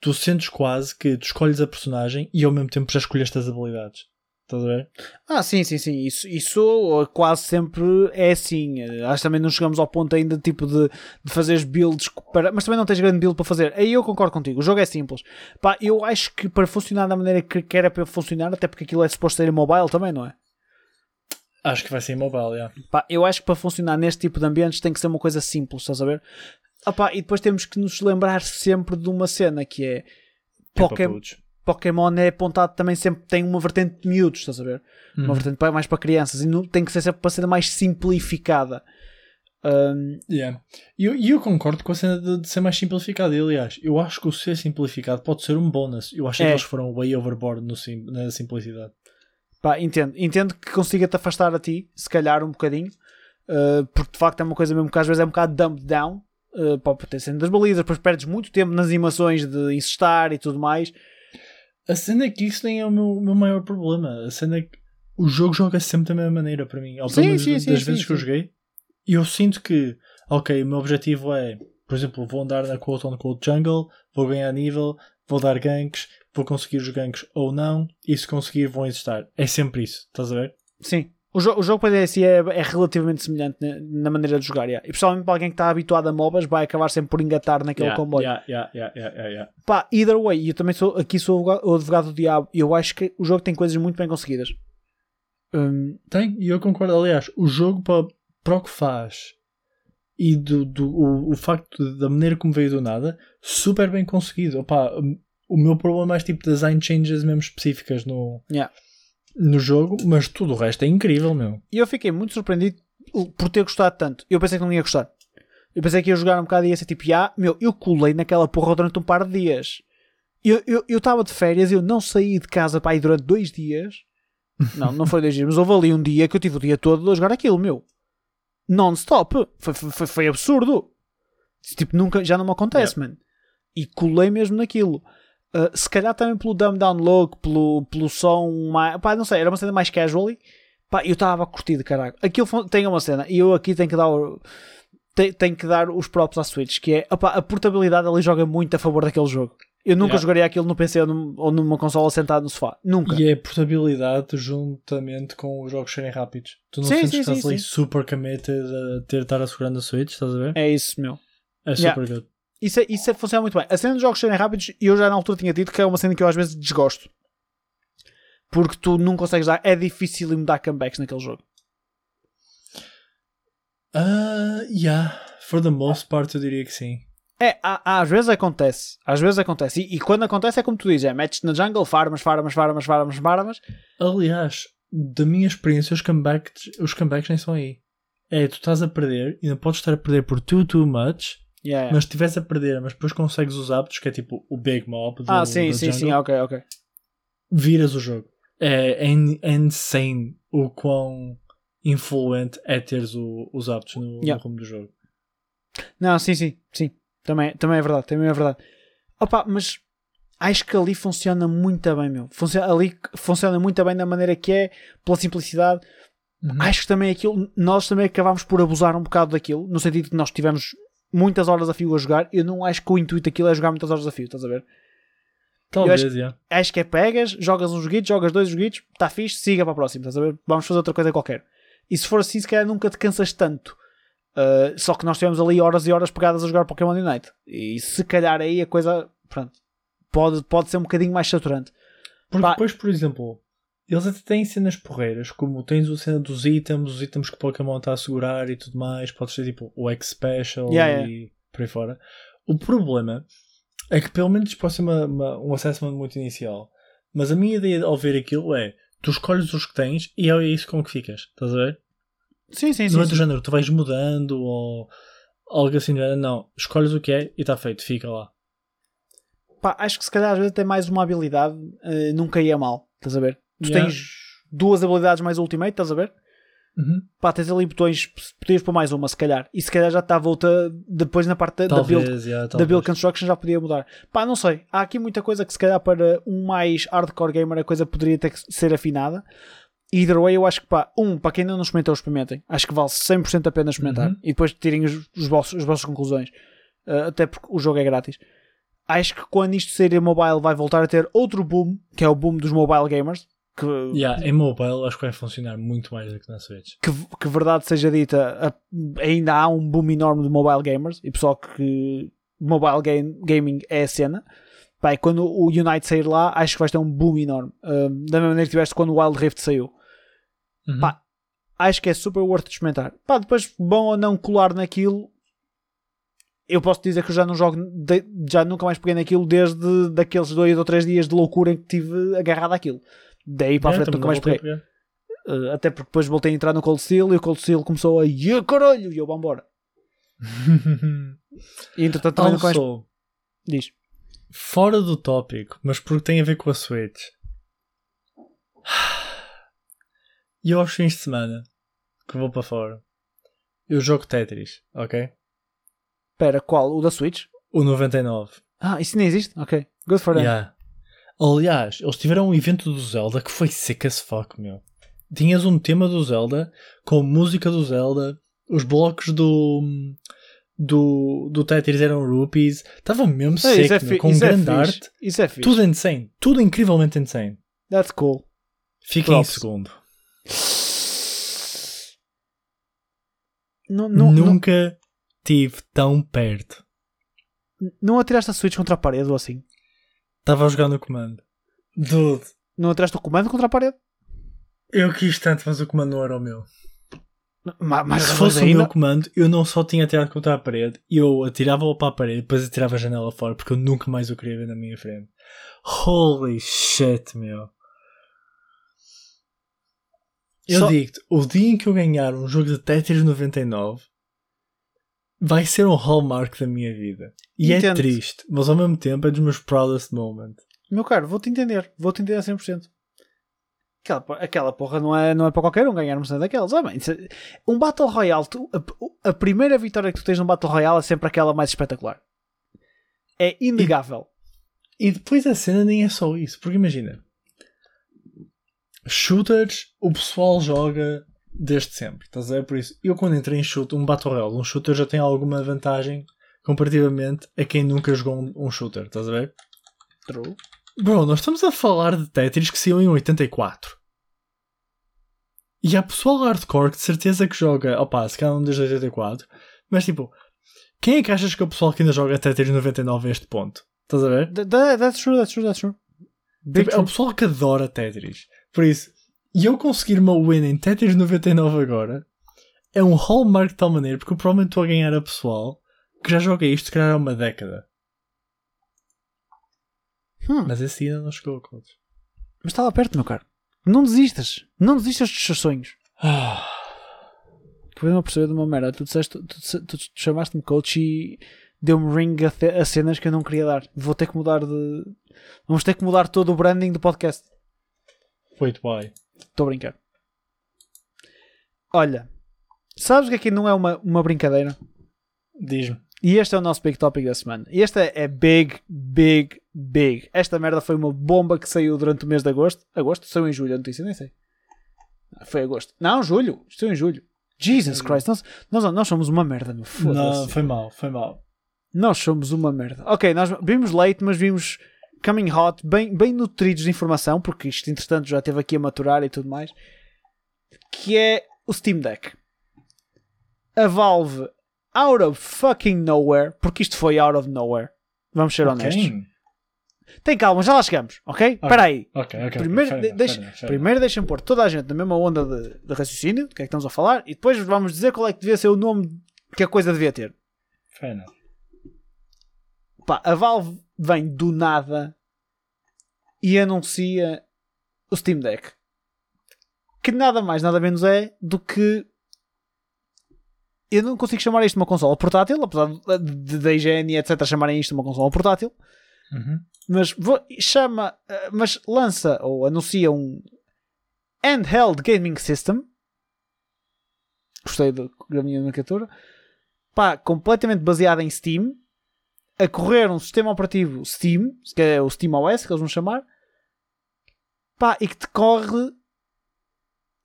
S2: tu sentes quase que tu escolhes a personagem e ao mesmo tempo já escolheste as habilidades. Estás a ver?
S1: Ah, sim, sim, sim. Isso, isso quase sempre é assim. Eh, Acho que também não chegamos ao ponto ainda tipo de, de fazeres builds para. Mas também não tens grande build para fazer. Aí eu concordo contigo. O jogo é simples. Pá, eu acho que para funcionar da maneira que quer é para funcionar, até porque aquilo é suposto ser mobile também, não é?
S2: Acho que vai ser mobile, yeah.
S1: Pá, eu acho que para funcionar neste tipo de ambientes tem que ser uma coisa simples, estás a ver? Pá, e depois temos que nos lembrar sempre de uma cena que é Poké-
S2: Papudos.
S1: Pokémon é apontado também sempre tem uma vertente de miúdos, estás a ver? Uma
S2: Uhum.
S1: vertente mais para crianças e não, tem que ser sempre para ser mais simplificada. Hum,
S2: Yeah. E eu, eu concordo com a cena de, de ser mais simplificado. E, aliás, eu acho que o ser simplificado pode ser um bónus. Eu acho
S1: É.
S2: que eles foram way overboard no sim, na simplicidade.
S1: pá, entendo. Entendo que consiga-te afastar a ti, se calhar um bocadinho, uh, porque de facto é uma coisa mesmo que às vezes é um bocado dumbed down. Uh, para ter cena das balizas, depois perdes muito tempo nas animações de insistar e tudo mais.
S2: A cena é que isso nem é o meu, meu maior problema. A cena é que o jogo joga sempre da mesma maneira para mim. Ao
S1: Sim,
S2: menos
S1: sim,
S2: das
S1: sim,
S2: vezes
S1: sim,
S2: que eu joguei. E eu sinto que, ok, o meu objetivo é, por exemplo, vou andar na quote on quote jungle, vou ganhar nível, vou dar ganks, vou conseguir os ganks ou não, e se conseguir vão existar. É sempre isso, estás a ver?
S1: Sim. O, jo o jogo para DSI é, é relativamente semelhante na, na maneira de jogar. yeah. E principalmente para alguém que está habituado a MOBAs, vai acabar sempre por engatar naquele
S2: Yeah,
S1: comboio.
S2: yeah, yeah, yeah, yeah, yeah, yeah.
S1: Pá, either way, eu também sou aqui sou o advogado- do diabo. Eu acho que o jogo tem coisas muito bem conseguidas. Hum,
S2: Tem, e eu concordo. Aliás, o jogo para para o que faz e do, do o, o facto da maneira como veio do nada, super bem conseguido. Opa, o meu problema é mais tipo design changes mesmo específicas no,
S1: Yeah.
S2: No jogo, mas tudo o resto é incrível, meu.
S1: E eu fiquei muito surpreendido por ter gostado tanto. Eu pensei que não ia gostar. Eu pensei que ia jogar um bocado e ia ser tipo, ah, meu, eu colei naquela porra durante um par de dias. Eu estava eu, eu estava de férias, eu não saí de casa para ir durante dois dias. Não, não foi dois dias, mas houve ali um dia que eu tive o dia todo a jogar aquilo, meu. Non-stop. Foi, foi, foi absurdo. Tipo, nunca, já não me acontece, mano. E colei mesmo naquilo. Uh, se calhar também pelo dumb down look, pelo, pelo som mais. Pá, não sei, era uma cena mais casual. Pá, eu estava de caralho. Aquilo tem uma cena, e eu aqui tenho que dar. o- te- Tenho que dar os props à Switch, que é opá, a portabilidade ali joga muito a favor daquele jogo. Eu nunca
S2: Yeah.
S1: jogaria aquilo no PC ou, num- ou numa consola sentado no sofá. Nunca.
S2: E é a portabilidade juntamente com os jogos serem rápidos. Tu não
S1: Sim,
S2: sentes
S1: sim,
S2: que estás
S1: sim,
S2: ali
S1: sim.
S2: super committed a ter estar assegurando a Switch, estás a ver?
S1: É isso, meu.
S2: É
S1: Yeah.
S2: super good.
S1: Isso, é- isso é- funciona muito bem. A cena dos jogos serem rápidos, eu já na altura tinha dito que é uma cena que eu às vezes desgosto. Porque tu não consegues dar. É difícil dar comebacks naquele jogo.
S2: Ah, yeah. For the most part, eu diria que sim.
S1: É, há- às vezes acontece. Às vezes acontece. E, e quando acontece é como tu dizes: é metes na jungle, farmas, farmas, farmas, farmas, farmas.
S2: Aliás, da minha experiência, os comebacks, os comebacks nem são aí. É, tu estás a perder e não podes estar a perder por too, too much,
S1: Yeah.
S2: mas se estiveres a perder, mas depois consegues os hábitos, que é tipo o Big Mob do,
S1: ah, sim, sim,
S2: jungle,
S1: sim, ok, ok.
S2: viras o jogo. É, é é insane o quão influente é teres o- os hábitos no, no
S1: Yeah.
S2: rumo do jogo.
S1: Não, sim, sim, sim. Também, também é verdade, também é verdade. Opa, mas acho que ali funciona muito bem, meu. Funciona, ali funciona muito bem da maneira que é, pela simplicidade.
S2: Uhum.
S1: Acho que também aquilo, nós também acabámos por abusar um bocado daquilo, no sentido que nós tivemos muitas horas a fio a jogar. Eu não acho que o intuito daquilo é jogar muitas horas a fio, estás a ver?
S2: Talvez,
S1: acho-
S2: yeah.
S1: Acho que é pegas, jogas uns joguitos, jogas dois joguitos, está fixe, siga para a próxima, estás a ver? Vamos fazer outra coisa qualquer. E se for assim, se calhar nunca te cansas tanto. Uh, só que nós tivemos ali horas e horas pegadas a jogar Pokémon Unite. E se calhar aí a coisa, pronto, pode, pode ser um bocadinho mais saturante.
S2: Porque
S1: Pá.
S2: depois, por exemplo, eles até têm cenas porreiras, como tens a cena dos itens, os itens que o Pokémon está a segurar e tudo mais, podes ter tipo o X-Special
S1: Yeah,
S2: e por aí fora. O problema é que pelo menos pode ser uma, uma- um assessment muito inicial. Mas a minha ideia ao ver aquilo é tu escolhes os que tens e é isso com que ficas, estás a ver?
S1: Sim, sim,
S2: Não
S1: sim.
S2: é do
S1: sim.
S2: género, tu vais mudando ou algo assim, não, escolhes o que é e está feito, fica lá.
S1: Pá, acho que se calhar às vezes tem mais uma habilidade, uh, nunca ia mal, estás a ver? Tu
S2: Yeah.
S1: tens duas habilidades mais Ultimate, estás a ver?
S2: Uhum.
S1: Pá, tens ali botões, podias pôr mais uma, se calhar. E se calhar já está a volta depois na parte da, da build
S2: Talvez, yeah,
S1: da Build
S2: talvez.
S1: Construction já podia mudar. Pá, não sei. Há aqui muita coisa que se calhar para um mais hardcore gamer a coisa poderia ter que ser afinada. Either way, eu acho que pá, um, para quem ainda não experimentou, experimentem. Acho que vale 100% a pena experimentar.
S2: Uhum.
S1: E depois tirem os, os vossos, as vossas conclusões. Uh, até porque o jogo é grátis. Acho que quando isto sair mobile vai voltar a ter outro boom, que é o boom dos mobile gamers. Que,
S2: Yeah, em mobile acho que vai funcionar muito mais do que na Switch.
S1: que, que verdade seja dita, a- ainda há um boom enorme de mobile gamers e pessoal que mobile game, gaming é a cena. E quando o Unite sair lá, acho que vai ter um boom enorme. Um, da mesma maneira que tiveste quando o Wild Rift saiu.
S2: Uhum.
S1: Pá, Acho que é super worth experimentar. Pá, depois, bom ou não colar naquilo, eu posso dizer que eu já não jogo, de- já nunca mais peguei naquilo desde daqueles dois ou três dias de loucura em que tive agarrado àquilo. Daí para a
S2: Yeah,
S1: frente nunca mais peguei.
S2: a.
S1: Uh, até porque depois voltei a entrar no Cold Steel e o Cold Steel começou a "Yeah, caralho! E eu, vambora. E entretanto também nunca mais.
S2: Also,
S1: Diz.
S2: fora do tópico, mas porque tem a ver com a Switch. E eu aos fins de semana que vou para fora, eu jogo Tetris, ok?
S1: Espera, qual? O da Switch?
S2: O 99.
S1: Ah, isso nem existe? Ok. Good for them.
S2: Yeah. Aliás, eles tiveram um evento do Zelda que foi sick as fuck, meu. Tinhas um tema do Zelda com música do Zelda, os blocos do do, do Tetris eram rupees, estava mesmo
S1: É,
S2: sick,
S1: é,
S2: meu, com
S1: isso é
S2: grande
S1: fixe.
S2: arte,
S1: Isso é fixe.
S2: tudo insane, tudo incrivelmente insane.
S1: That's cool.
S2: Fica em segundo.
S1: Não, não, não,
S2: Nunca tive tão perto.
S1: não atiraste a Switch contra a parede ou assim?
S2: Estava a jogar no comando. Dude,
S1: Não atiraste o comando contra a parede?
S2: eu quis tanto, mas o comando não era o meu.
S1: Ma- Mais
S2: Se fosse o
S1: ainda.
S2: meu comando, eu não só tinha atirado contra a parede, eu atirava-o para a parede, depois atirava a janela fora, porque eu nunca mais o queria ver na minha frente. Holy shit, meu. Eu
S1: Só-
S2: digo-te, o dia em que eu ganhar um jogo de Tetris 99 vai ser um hallmark da minha vida. E é
S1: Entendo.
S2: triste, mas ao mesmo tempo é dos meus proudest moments.
S1: Meu caro, vou-te entender. Vou-te entender a 100%. Aquela, aquela porra não é, não é para qualquer um ganhar uma cena daquelas. Ah, bem, é- um Battle Royale, tu- a, a primeira vitória que tu tens num Battle Royale é sempre aquela mais espetacular. É inegável.
S2: E depois a cena nem é só isso, porque imagina, shooters o pessoal joga desde sempre, estás a ver? Por isso, eu quando entrei em shooter, um Battle Royale, um shooter já tem alguma vantagem comparativamente a quem nunca jogou um, um shooter, estás a ver?
S1: True.
S2: Bro, nós estamos a falar de Tetris que saiu em 84. E há pessoal hardcore que de certeza que joga, opá, se calhar não desde 84, mas tipo, quem é que achas que é o pessoal que ainda joga Tetris 99 a este ponto? Estás a ver?
S1: Th- th- That's true, that's true, that's true.
S2: Tipo, é o pessoal que adora Tetris. Por isso, e eu conseguir uma win em Tetris 99 agora é um hallmark de tal maneira porque eu provavelmente estou a ganhar a pessoal que já joga isto se calhar há uma década.
S1: Hum,
S2: Mas esse ainda não chegou, Cláudio.
S1: mas estava perto, meu caro. Não desistas. Não desistas dos seus sonhos.
S2: Ah,
S1: eu não perceber de uma merda. Tu, disseste, tu, tu, tu chamaste-me coach e deu-me ring a, a cenas que eu não queria dar. Vou ter que mudar de. Vamos ter que mudar todo o branding do podcast.
S2: Wait, why?
S1: Estou a brincar. Olha, sabes que aqui não é uma, uma brincadeira?
S2: Diz-me.
S1: E este é o nosso big topic da semana. E este é, é big, big, big. Esta merda foi uma bomba que saiu durante o mês de agosto. Agosto? Saiu em julho a notícia, nem sei. Ah, Foi agosto. Não, julho. Estou em julho. Jesus Christ. Nós, nós, nós somos uma merda, meu.
S2: Não, foi mal, foi mal.
S1: Nós somos uma merda. Ok, nós vimos leite, mas vimos coming hot, bem, bem nutridos de informação, porque isto, entretanto, já esteve aqui a maturar e tudo mais. Que é o Steam Deck. A Valve, out of fucking nowhere, porque isto foi out of nowhere. Vamos ser honestos.
S2: Ok,
S1: Tem calma, já lá chegamos, ok? Espera aí.
S2: ok, ok.
S1: Primeiro,
S2: enough,
S1: deixa- primeiro deixem pôr toda a gente na mesma onda de, de raciocínio, do que é que estamos a falar, e depois vamos dizer qual é que devia ser o nome que a coisa devia ter.
S2: fair enough.
S1: Pá, a Valve vem do nada e anuncia o Steam Deck. Que nada mais, nada menos é do que. Eu não consigo chamar isto de uma consola portátil, apesar de- da IGN e etc. chamarem isto de uma consola portátil.
S2: Uhum.
S1: Mas vou- chama. eh, Mas lança ou anuncia um handheld gaming system. Gostei da minha nomenclatura. Pá, completamente baseado em Steam. A correr um sistema operativo Steam, que é o Steam OS, que eles vão chamar. Pá, e que te corre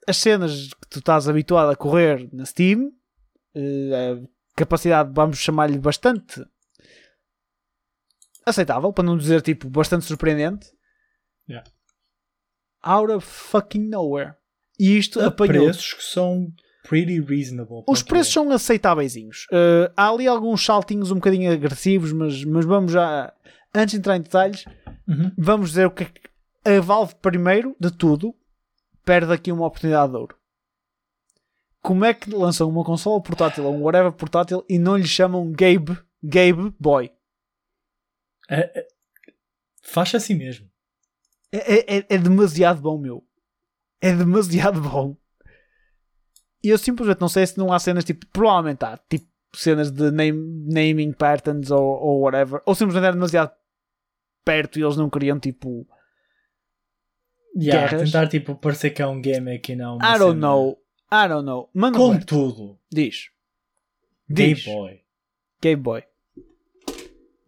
S1: as cenas que tu estás habituado a correr na Steam. eh, a capacidade, vamos chamar-lhe bastante aceitável, para não dizer tipo bastante surpreendente.
S2: Yeah.
S1: Out of fucking nowhere. E isto
S2: A
S1: apanhou.
S2: preços que são pretty reasonable.
S1: Os preços
S2: ter.
S1: são aceitáveis. há ali alguns saltinhos um bocadinho agressivos, mas, mas vamos já. Antes de entrar em detalhes,
S2: Uhum.
S1: vamos dizer o que é que a Valve, primeiro de tudo, perde aqui uma oportunidade de ouro. Como é que lançam uma consola portátil ou um whatever portátil e não lhe chamam Gabe, Gabe Boy?
S2: É, é, faz assim mesmo.
S1: É, é- é demasiado bom, meu. É demasiado bom. E eu simplesmente não sei se não há cenas tipo. Provavelmente há, tipo cenas de name- naming patterns ou, ou whatever. Ou simplesmente era demasiado perto e eles não queriam tipo.
S2: Yeah,
S1: Guerras.
S2: tentar tipo parecer que é um game aqui não.
S1: I don't
S2: cena-
S1: know. I don't know. Mano,
S2: Contudo,
S1: diz.
S2: Gay
S1: Diz.
S2: Boy.
S1: Game Boy.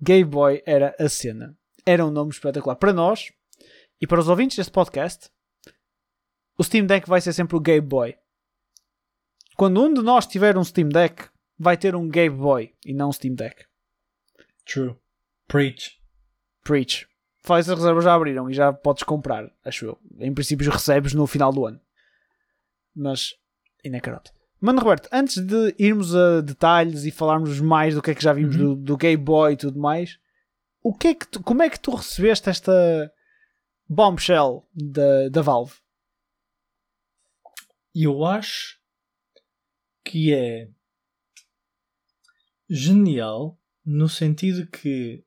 S1: Game Boy era a cena. Era um nome espetacular. Para nós e para os ouvintes deste podcast, o Steam Deck vai ser sempre o Game Boy. Quando um de nós tiver um Steam Deck, vai ter um Game Boy e não um Steam Deck.
S2: True. Preach.
S1: Preach. Faz as reservas já abriram e já podes comprar, acho eu. Em princípio recebes no final do ano. Mas, ainda é. Mano Roberto, antes de irmos a detalhes e falarmos mais do que é que já vimos
S2: Uhum.
S1: do, do Game Boy e tudo mais, o que é que tu- como é que tu recebeste esta bombshell da, da Valve?
S2: Eu acho que é genial no sentido que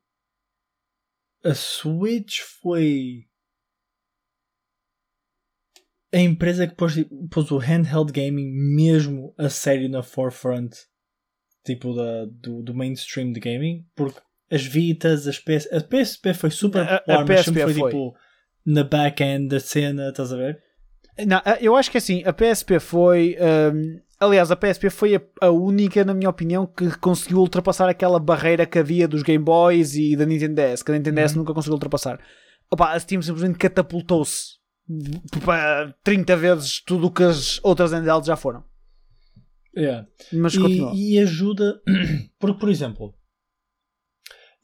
S2: a Switch foi a empresa que pôs, pôs o handheld gaming mesmo a sério na forefront tipo da, do, do mainstream de gaming porque as Vitas, as PS, a PSP foi super
S1: A-
S2: mas
S1: PSP
S2: foi,
S1: foi.
S2: tipo na back-end da cena, estás a ver?
S1: Não, eu acho que assim, a PSP foi. hum, aliás, a PSP foi a, a única, na minha opinião, que conseguiu ultrapassar aquela barreira que havia dos Game Boys e da Nintendo DS, que a Nintendo DS
S2: Uhum.
S1: nunca conseguiu ultrapassar. Opa, a Steam simplesmente catapultou-se para 30 vezes tudo o que as outras handhelds já foram. Mas continua.
S2: E, e ajuda, porque por exemplo,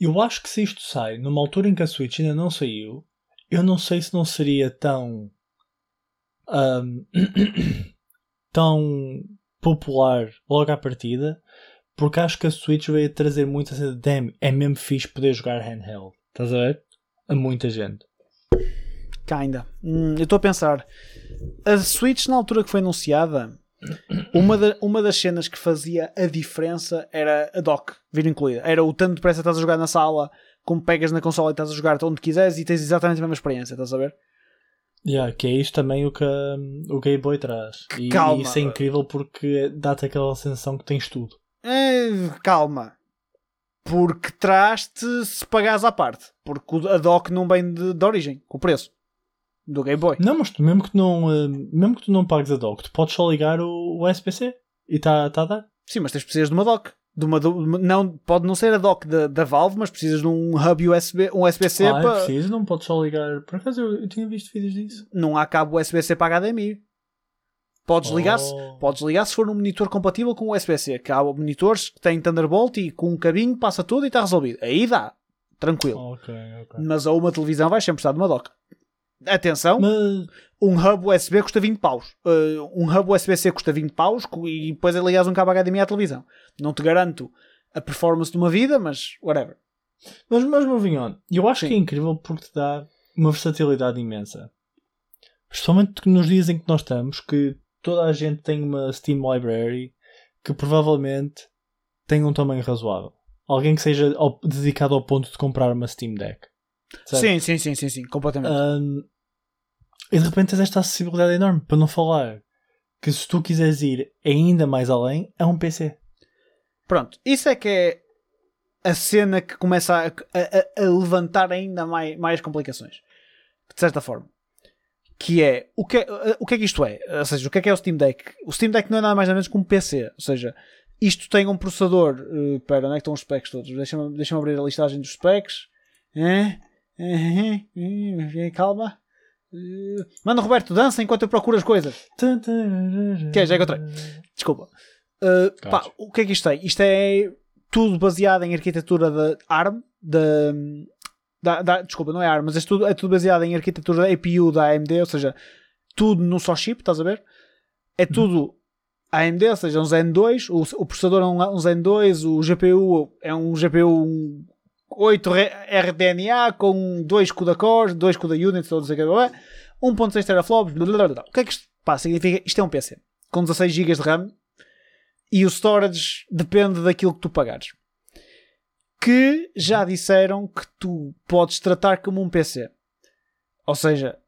S2: eu acho que se isto sai numa altura em que a Switch ainda não saiu, eu não sei se não seria tão ahm, tão popular logo à partida, porque acho que a Switch veio trazer muita cena de damn, é mesmo fixe poder jogar handheld. Estás a ver? A muita gente.
S1: Kinda. Hum, eu estou a pensar. A Switch, na altura que foi anunciada, uma, uma das cenas que fazia a diferença era a dock vir incluída. Era o tanto depressa que estás a jogar na sala, como pegas na consola e estás a jogar onde quiseres e tens exatamente a mesma experiência, estás a ver?
S2: Yeah, que é isto também o que hum, o Game Boy traz. E,
S1: Calma.
S2: e isso é incrível porque dá-te aquela sensação que tens tudo.
S1: É, calma. Porque traz-te se pagares à parte. Porque a dock não vem de, de origem, com o preço do Game Boy.
S2: Não, mas tu, mesmo que tu não, eh, mesmo que tu não pagues a dock, tu podes só ligar o, o SPC e está tá a dar.
S1: Sim, mas tens precisas de uma dock. De uma, de uma- não, pode não ser a dock da, da Valve, mas precisas de um hub USB, um USB-C
S2: ah,
S1: para.
S2: preciso, não podes só ligar. Por acaso eu, eu tinha visto vídeos disso.
S1: não há cabo USB-C para HDMI. Podes ligar, se,
S2: Oh.
S1: podes ligar se for um monitor compatível com o USB-C. Que há monitores que têm Thunderbolt e com um cabinho passa tudo e está resolvido. Aí dá, tranquilo.
S2: Ok, ok.
S1: Mas a uma televisão vais sempre precisar de uma dock. Atenção,
S2: Mas,
S1: um hub USB custa 20 paus. Uh, um hub USB-C custa 20 paus e depois ligares um cabo HDMI à televisão. Não te garanto a performance de uma vida, mas whatever.
S2: mas, mas moving on, eu acho
S1: Sim.
S2: que é incrível porque te dá uma versatilidade imensa. Principalmente nos dias em que nós estamos, que toda a gente tem uma Steam Library que provavelmente tem um tamanho razoável. Alguém que seja ao- dedicado ao ponto de comprar uma Steam Deck. Certo?
S1: Sim, sim, sim, sim, sim, completamente.
S2: Um, e de repente tens esta acessibilidade enorme. Para não falar que se tu quiseres ir ainda mais além, é um PC.
S1: Pronto, isso é que é a cena que começa a, a- a- levantar ainda mais, mais complicações. De certa forma. Que é o, que, o que é que isto é? Ou seja, o que é que é o Steam Deck? O Steam Deck não é nada mais nada menos que um PC. Ou seja, isto tem um processador. Uh, espera, onde é que estão os specs todos? Deixa-me deixa abrir a listagem dos specs. Eh, eh, eh, eh, calma. Eh, manda Roberto, dança enquanto eu procuro as coisas. Que é, já encontrei. Desculpa. Uh, pá, o que é que isto tem? Isto é tudo baseado em arquitetura da ARM, da, da, da- desculpa, não é ARM, mas é tudo, é tudo baseado em arquitetura da APU da AMD, ou seja, tudo num só chip, estás a ver? É tudo AMD, ou seja, um Zen 2, o, o processador é um, um Zen 2, o GPU é um GPU 8 re- RDNA com 2 CUDA cores, 2 CUDA units, ou não sei o que, blá, blá, 1.6 teraflops, blá, blá, blá. o que é que isto pá, significa? Isto é um PC com 16 GB de RAM e o storage depende daquilo que tu pagares. Que já disseram que tu podes tratar como um PC. Ou seja,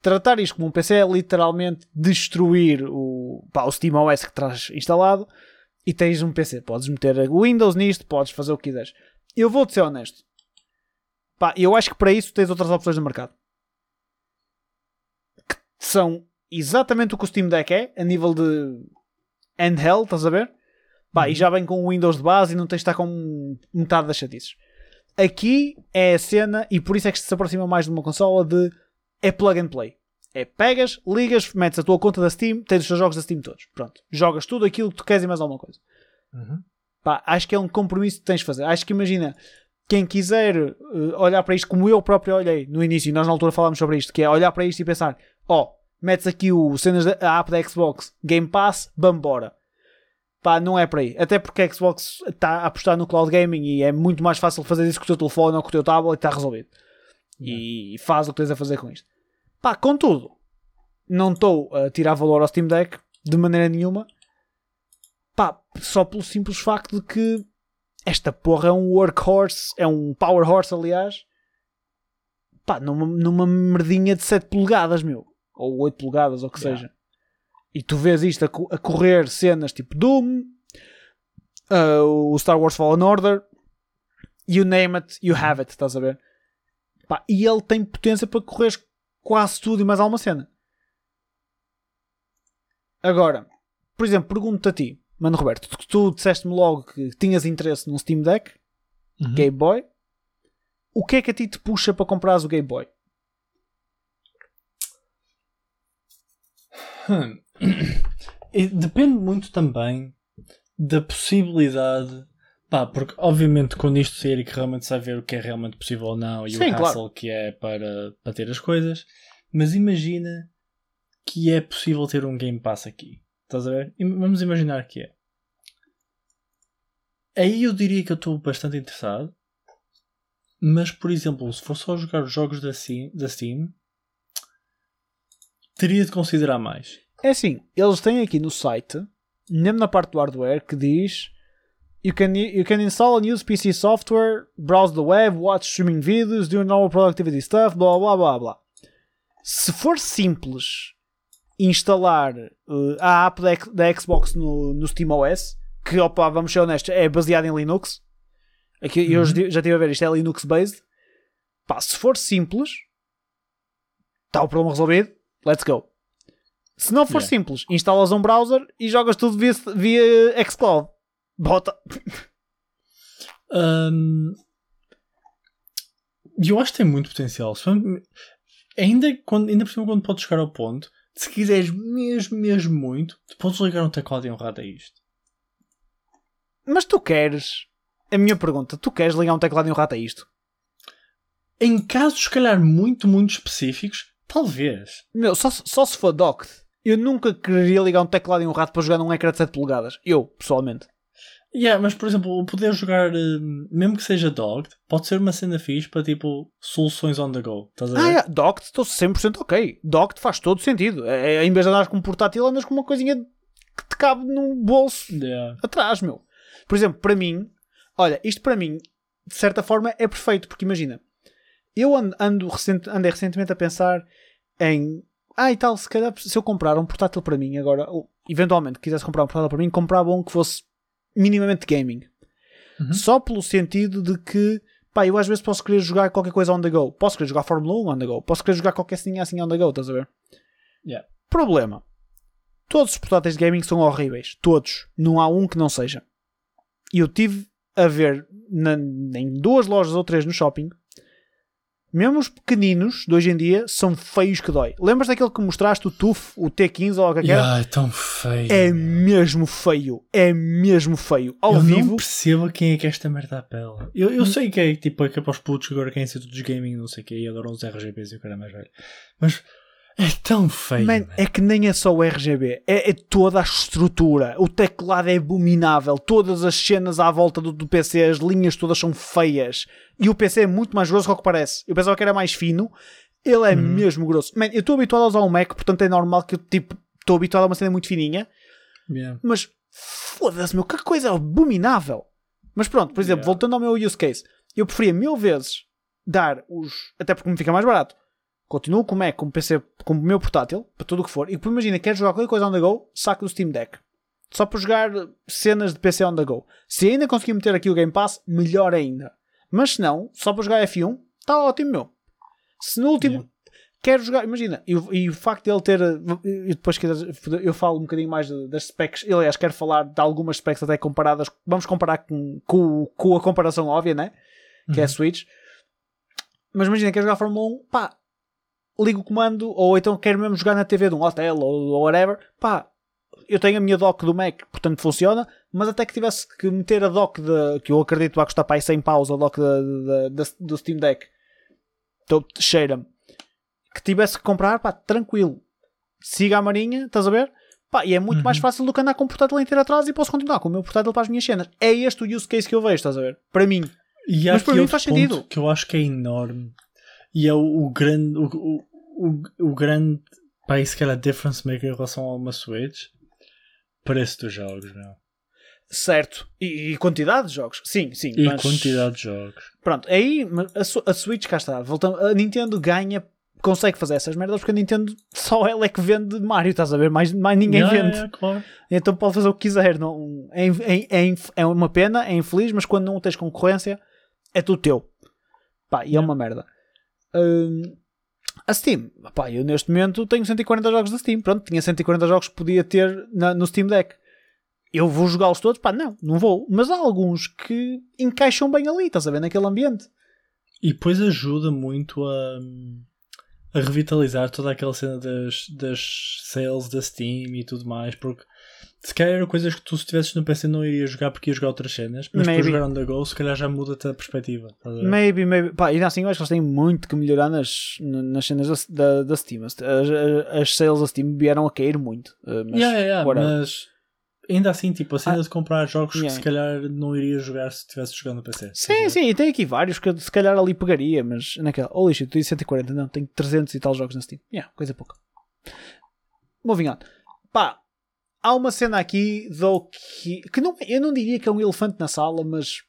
S1: tratar isto como um PC é literalmente destruir o, pá, o SteamOS que traz instalado e tens um PC. Podes meter Windows nisto, podes fazer o que quiseres. Eu vou-te ser honesto. Pá, eu acho que para isso tens outras opções no mercado. Que são exatamente o que o Steam Deck é, a nível de handheld, estás a ver? Pá, e já vem com o Windows de base e não tens de estar com metade das chatices. Aqui é a cena, e por isso é que se aproxima mais de uma consola de é plug and play. É pegas, ligas, metes a tua conta da Steam, tens os teus jogos da Steam todos. Pronto. Jogas tudo aquilo que tu queres e mais alguma coisa.
S2: Uhum.
S1: Pá, acho que é um compromisso que tens de fazer. Acho que imagina, quem quiser eh, olhar para isto como eu próprio olhei no início, e nós na altura falámos sobre isto, que é olhar para isto e pensar, ó, metes aqui o cenas da a app da Xbox, Game Pass, bambora. Pá, não é por aí. Até porque a Xbox está a apostar no cloud gaming e é muito mais fácil fazer isso com o teu telefone ou com o teu tablet e está resolvido. E faz o que tens a fazer com isto. Pá, contudo, não estou a tirar valor ao Steam Deck de maneira nenhuma. Pá, só pelo simples facto de que esta porra é um workhorse, é um power horse, aliás, pá, numa, numa merdinha de 7 polegadas, meu, ou 8 polegadas, ou o que
S2: Yeah.
S1: seja. E tu vês isto a, a correr cenas tipo Doom, uh, o Star Wars Fallen Order, you name it, you have it, estás a ver? Pá, e ele tem potência para correr quase tudo e mais alguma cena. Agora, por exemplo, pergunto-te a ti, Mano Roberto, tu, tu disseste-me logo que tinhas interesse num Steam Deck,
S2: Uhum.
S1: Game Boy. O que é que a ti te puxa para comprares o Game Boy?
S2: Hum. Depende muito também da possibilidade. Pá, porque obviamente quando isto sair e que realmente se vai ver o que é realmente possível ou não e
S1: Sim,
S2: o
S1: claro.
S2: hassle que é para, para ter as coisas, mas imagina que é possível ter um Game Pass aqui. Estás a ver? Im- Vamos imaginar que é. Aí eu diria que eu estou bastante interessado. Mas, por exemplo, se for só jogar os jogos da Steam, da Steam teria de considerar mais.
S1: É assim, eles têm aqui no site, mesmo na parte do hardware, que diz you can, you can install and use PC software, browse the web, watch streaming videos, do normal productivity stuff, blá blá blá blá. Se for simples instalar uh, a app da, da Xbox no, no SteamOS, que opa, vamos ser honestos, é baseado em Linux. Aqui, Eu
S2: Uhum.
S1: já já estive a ver, isto é Linux based. Pá, se for simples, está o problema resolvido, let's go. Se não for
S2: Yeah.
S1: simples, instalas um browser e jogas tudo via, via xCloud. Bota.
S2: E eu acho que tem muito potencial. Ainda, quando, ainda por cima, quando podes chegar ao ponto, se quiseres mesmo, mesmo muito, podes ligar um teclado e um rato a isto.
S1: Mas tu queres. A minha pergunta, tu queres ligar um teclado e um rato a isto?
S2: Em casos, se calhar, muito, muito específicos, talvez.
S1: Meu, só, se- só se for docked. Eu nunca queria ligar um teclado e um rato para jogar num ecrã de 7 polegadas. Eu, pessoalmente.
S2: Yeah, mas, por exemplo, o poder jogar, hum, mesmo que seja dogged, pode ser uma cena fixe para, tipo, soluções on the go. Estás a ver?
S1: Ah, é, docked, estou 100% ok. Docked faz todo sentido. É, é, em vez de andares com um portátil, andas com uma coisinha que te cabe no bolso
S2: Yeah.
S1: atrás, meu. Por exemplo, para mim, olha, isto para mim, de certa forma, é perfeito, porque imagina, eu ando, ando recente, andei recentemente a pensar em, ah, e tal, se calhar se eu comprar um portátil para mim agora, ou eventualmente quisesse comprar um portátil para mim, comprava um que fosse minimamente gaming.
S2: Uhum.
S1: Só pelo sentido de que, pá, eu às vezes posso querer jogar qualquer coisa on the go. Posso querer jogar Fórmula 1 on the go. Posso querer jogar qualquer ceninha assim on the go, estás a ver?
S2: Yeah.
S1: Problema. Todos os portáteis de gaming são horríveis. Todos. Não há um que não seja. E eu tive a ver na- em duas lojas ou três no shopping. Mesmo os pequeninos de hoje em dia são feios que dói. Lembras daquele que mostraste, o TUF, o T15 ou o que é?
S2: Yeah, é tão feio.
S1: É mesmo feio. É mesmo feio. Ao
S2: eu
S1: vivo.
S2: não percebo quem é que esta merda apela. Eu, eu sei que é tipo é que é para os putos que agora querem ser todos gaming, não sei o que, e adoram os RGBs e o cara mais velho. Mas é tão feio.
S1: Man,
S2: man.
S1: é que nem é só o RGB, é, é toda a estrutura. O teclado é abominável, todas as cenas à volta do, do PC, as linhas todas são feias. E o PC é muito mais grosso do que parece. Eu pensava que era mais fino, ele é
S2: Uhum.
S1: mesmo grosso. Man, eu estou habituado a usar um Mac, portanto é normal que eu tipo estou habituado a uma cena muito fininha,
S2: Yeah.
S1: mas foda-se, meu, que coisa abominável. Mas pronto, por exemplo,
S2: Yeah.
S1: voltando ao meu use case, eu preferia mil vezes dar os. Até porque me fica mais barato. Continuo com o Mac, com o PC, com o meu portátil, para tudo o que for. E imagina, quero jogar qualquer coisa on the go, saco do Steam Deck. Só para jogar cenas de PC on the go. Se ainda conseguir meter aqui o Game Pass, melhor ainda. Mas se não, só para jogar F1, está ótimo, meu. Se no último.
S2: Yeah.
S1: Quero jogar, imagina, e, o- e o facto de ele ter. E depois que eu falo um bocadinho mais das specs. Eu, aliás, quero falar de algumas specs até comparadas. Vamos comparar com, com, com a comparação óbvia, né? Que é a
S2: Uhum.
S1: Switch. Mas imagina, quero jogar Fórmula 1, pá, ligo o comando, ou então quero mesmo jogar na TV de um hotel ou, ou whatever, pá, eu tenho a minha dock do Mac, portanto funciona, mas até que tivesse que meter a dock de, que eu acredito que vai custar para aí 100 paus, a dock da- da- da- do Steam Deck, então, cheira-me, que tivesse que comprar, pá, tranquilo, siga a marinha, estás a ver? Pá, e é muito
S2: Uhum.
S1: mais fácil do que andar com o portátil inteiro atrás e posso continuar com o meu portátil para as minhas cenas. É este o use case que eu vejo, estás a ver? Para mim.
S2: E
S1: Mas para mim faz sentido.
S2: Que eu acho que é enorme. E é o, o grande. O, o, o, o grande. Pá, que era a difference maker em relação a uma Switch. Preço dos jogos, meu.
S1: Certo. E, e quantidade de jogos. Sim, sim.
S2: E
S1: mas-
S2: quantidade de jogos.
S1: Pronto, aí a, a Switch cá está. Voltando, a Nintendo ganha, consegue fazer essas merdas porque a Nintendo só ela é que vende Mario, estás a ver? Mais, mais ninguém
S2: Yeah,
S1: vende.
S2: yeah, claro.
S1: Então pode fazer o que quiser. Não, é, é, é, é uma pena, é infeliz, mas quando não tens concorrência, é tudo teu. Pá, e é uma merda. Hum, a Steam, pá, eu neste momento tenho 140 jogos da Steam. Pronto, tinha 140 jogos que podia ter na- no Steam Deck. Eu vou jogá-los todos? Pá, não, não vou. Mas há alguns que encaixam bem ali, estás a ver, naquele ambiente.
S2: E depois ajuda muito a, a revitalizar toda aquela cena das, das sales da Steam e tudo mais, porque se calhar eram coisas que tu se estivesses no PC não irias jogar porque ias jogar outras cenas, mas
S1: Maybe.
S2: jogar on the go, se calhar já muda-te a perspectiva.
S1: Maybe, maybe. Pá, ainda assim eu acho que eles têm muito que melhorar nas, nas cenas da, da, da Steam. As, as, sales da Steam vieram a cair muito. uh, mas
S2: Yeah, yeah, yeah, mas ainda assim, tipo, a cena de comprar jogos
S1: yeah.
S2: que se calhar não irias jogar se estivesse jogando no PC.
S1: Sim, sim, e tem aqui vários que eu se calhar ali pegaria, mas naquela. Oh, lixo, tu disse 140, não, tenho 300 e tal jogos na Steam. Yeah, coisa pouca. Moving on. Pá, há uma cena aqui do que. que não, eu não diria que é um elefante na sala, mas.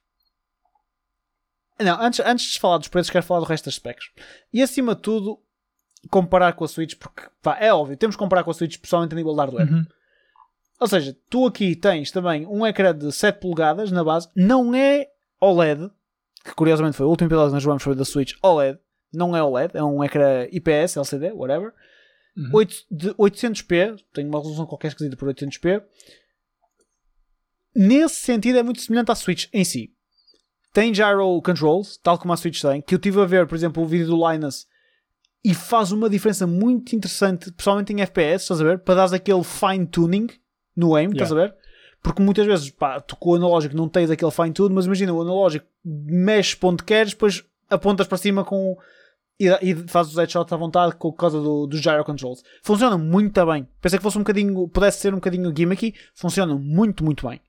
S1: Não, antes, antes de falar dos preços, quero falar do resto das specs. E acima de tudo, comparar com a Switch, porque pá, é óbvio, temos que comparar com a Switch, pessoalmente a nível de hardware.
S2: Uhum.
S1: Ou seja, tu aqui tens também um ecrã de 7 polegadas na base, não é OLED, que curiosamente foi o último episódio que nós jogamos foi da Switch OLED, não é OLED, é um ecrã IPS, LCD, whatever.
S2: Uhum.
S1: 8 de 800p, tem uma resolução qualquer esquisita por 800p. Nesse sentido é muito semelhante à Switch em si. Tem gyro controls, tal como a Switch tem, que eu estive a ver, por exemplo, o vídeo do Linus e faz uma diferença muito interessante, principalmente em FPS, estás a ver? Para dar aquele fine tuning no aim, estás a ver? Porque muitas vezes, pá, tu com o analógico não tens aquele fine tune, mas imagina, o analógico mexe para onde queres, depois apontas para cima com e, e fazes os headshots à vontade por causa do, dos gyro controls. Funciona muito bem. Pensei que fosse um bocadinho, pudesse ser um bocadinho gimmicky, funciona muito, muito bem.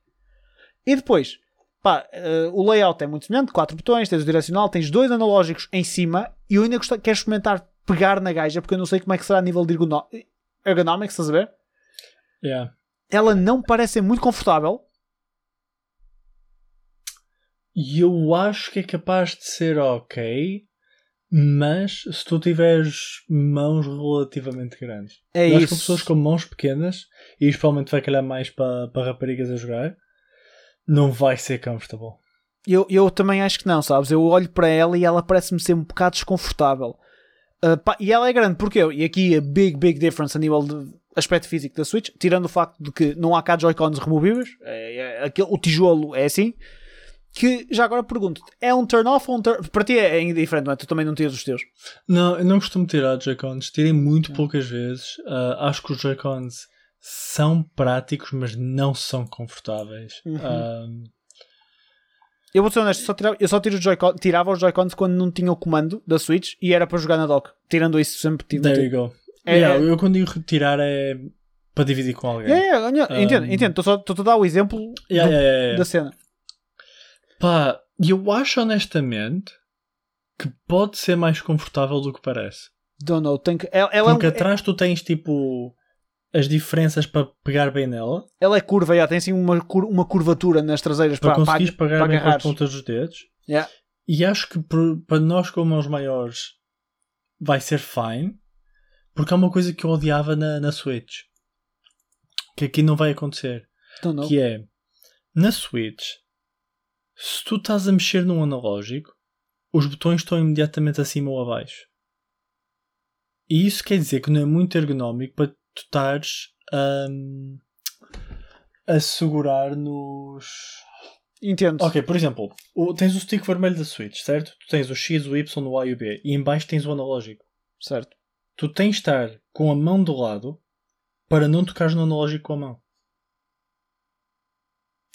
S1: E depois, pá, eh, o layout é muito semelhante, quatro botões, tens o direcional, tens dois analógicos em cima e eu ainda quero experimentar pegar na gaja porque eu não sei como é que será a nível de ergono- ergonomics, estás a ver?
S2: Yeah.
S1: Ela não parece ser muito confortável.
S2: E eu acho que é capaz de ser ok, mas se tu tiveres mãos relativamente grandes.
S1: É
S2: acho
S1: isso.
S2: que pessoas com mãos pequenas, e isto provavelmente vai calhar mais para, para raparigas a jogar, não vai ser comfortable.
S1: Eu, eu também acho que não, sabes? Eu olho para ela e ela parece-me ser um bocado desconfortável. Uh, pá, e ela é grande, porque eu, e aqui a big, big difference a nível de aspecto físico da Switch, tirando o facto de que não há cá Joy-Cons removíveis, é, é, aquele, o tijolo é assim. Que já agora pergunto é um turn off ou um turn. Para ti é indiferente, não é? Tu também não tiras os teus.
S2: Não, eu não costumo tirar Joy-Cons, tirei muito poucas vezes. Ah, acho que os Joy-Cons são práticos, mas não são confortáveis.
S1: Uhum.
S2: Ah,
S1: Eu vou ser honesto, só tirava, eu só tiro os Joy-Con, tirava os Joy-Cons quando não tinha o comando da Switch e era para jogar na dock. Tirando isso, sempre tive.
S2: there you go.
S1: É-
S2: Yeah, eu quando digo retirar é para dividir com alguém.
S1: É, é, é, entendo,
S2: Um,
S1: entendo. Estou a dar o exemplo
S2: Yeah,
S1: do-
S2: yeah, yeah, yeah.
S1: da cena.
S2: Pá, eu acho honestamente que pode ser mais confortável do que parece.
S1: Don't know. Tem que, ela, ela,
S2: Porque
S1: é,
S2: atrás tu tens tipo as diferenças para pegar bem nela,
S1: ela é curva, já, tem assim uma, cur- uma curvatura nas traseiras
S2: para,
S1: para,
S2: conseguires
S1: para,
S2: pegar
S1: para
S2: bem com as
S1: agarrares.
S2: pontas dos dedos.
S1: Yeah.
S2: E acho que por- para nós com mãos maiores vai ser fine. Porque há uma coisa que eu odiava na, na Switch. Que aqui não vai acontecer. Que é na Switch, se tu estás a mexer num analógico, os botões estão imediatamente acima ou abaixo. E isso quer dizer que não é muito ergonómico para tu estares hum, a segurar nos.
S1: Entendo.
S2: Ok, por exemplo, o- tens o stick vermelho da Switch, certo? Tu tens o X, o Y, o A e o B. E em baixo tens o analógico.
S1: Certo.
S2: Tu tens de estar com a mão do lado para não tocares no analógico com a mão.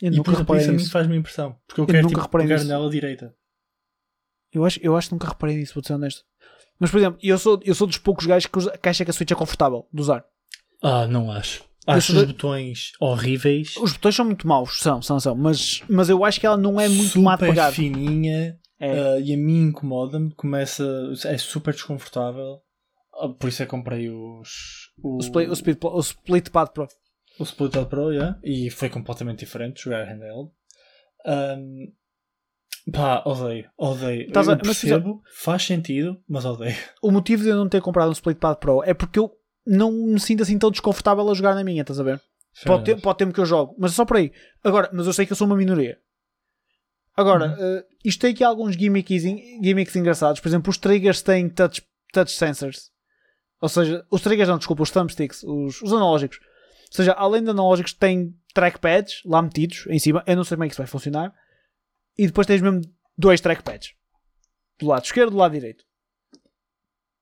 S1: Eu
S2: e
S1: nunca
S2: por
S1: reparei
S2: isso
S1: nisso.
S2: faz-me impressão. Porque eu,
S1: Eu
S2: quero
S1: nunca
S2: tipo, pegar nela direita.
S1: Eu acho, eu acho que nunca reparei nisso, vou ser honesto. Mas, por exemplo, eu sou, eu sou dos poucos gajos que, usa, que acha que a Switch é confortável de usar.
S2: Ah, não acho. Acho os
S1: de-
S2: botões horríveis.
S1: Os botões são muito maus, são, são, são. Mas, mas eu acho que ela não é muito má de
S2: super
S1: pegar.
S2: fininha
S1: É.
S2: ah, e a mim incomoda-me. Começa, é super desconfortável. Ah, por isso é que comprei os.
S1: O, split, o, split, o Split Pad Pro.
S2: O Split Pro, yeah. E foi completamente diferente jogar handheld. Um, pá, odeio, odeio.
S1: Estás a-
S2: eu
S1: mas
S2: percebo, faz sentido, mas odeio.
S1: O motivo de eu não ter comprado um Splitpad Pro é porque eu não me sinto assim tão desconfortável a jogar na minha, estás a ver? Pode ter, pode ter que eu jogo, mas é só por aí. Agora, mas eu sei que eu sou uma minoria. Agora,
S2: Uhum.
S1: eh, isto tem aqui alguns gimmicks, gimmicks engraçados. Por exemplo, os triggers têm touch, touch sensors. Ou seja, os triggers não, desculpa, os thumbsticks, os, os analógicos. Ou seja, além de analógicos, tem trackpads lá metidos em cima. Eu não sei como é que isso vai funcionar. E depois tens mesmo dois trackpads. Do lado esquerdo e do lado direito.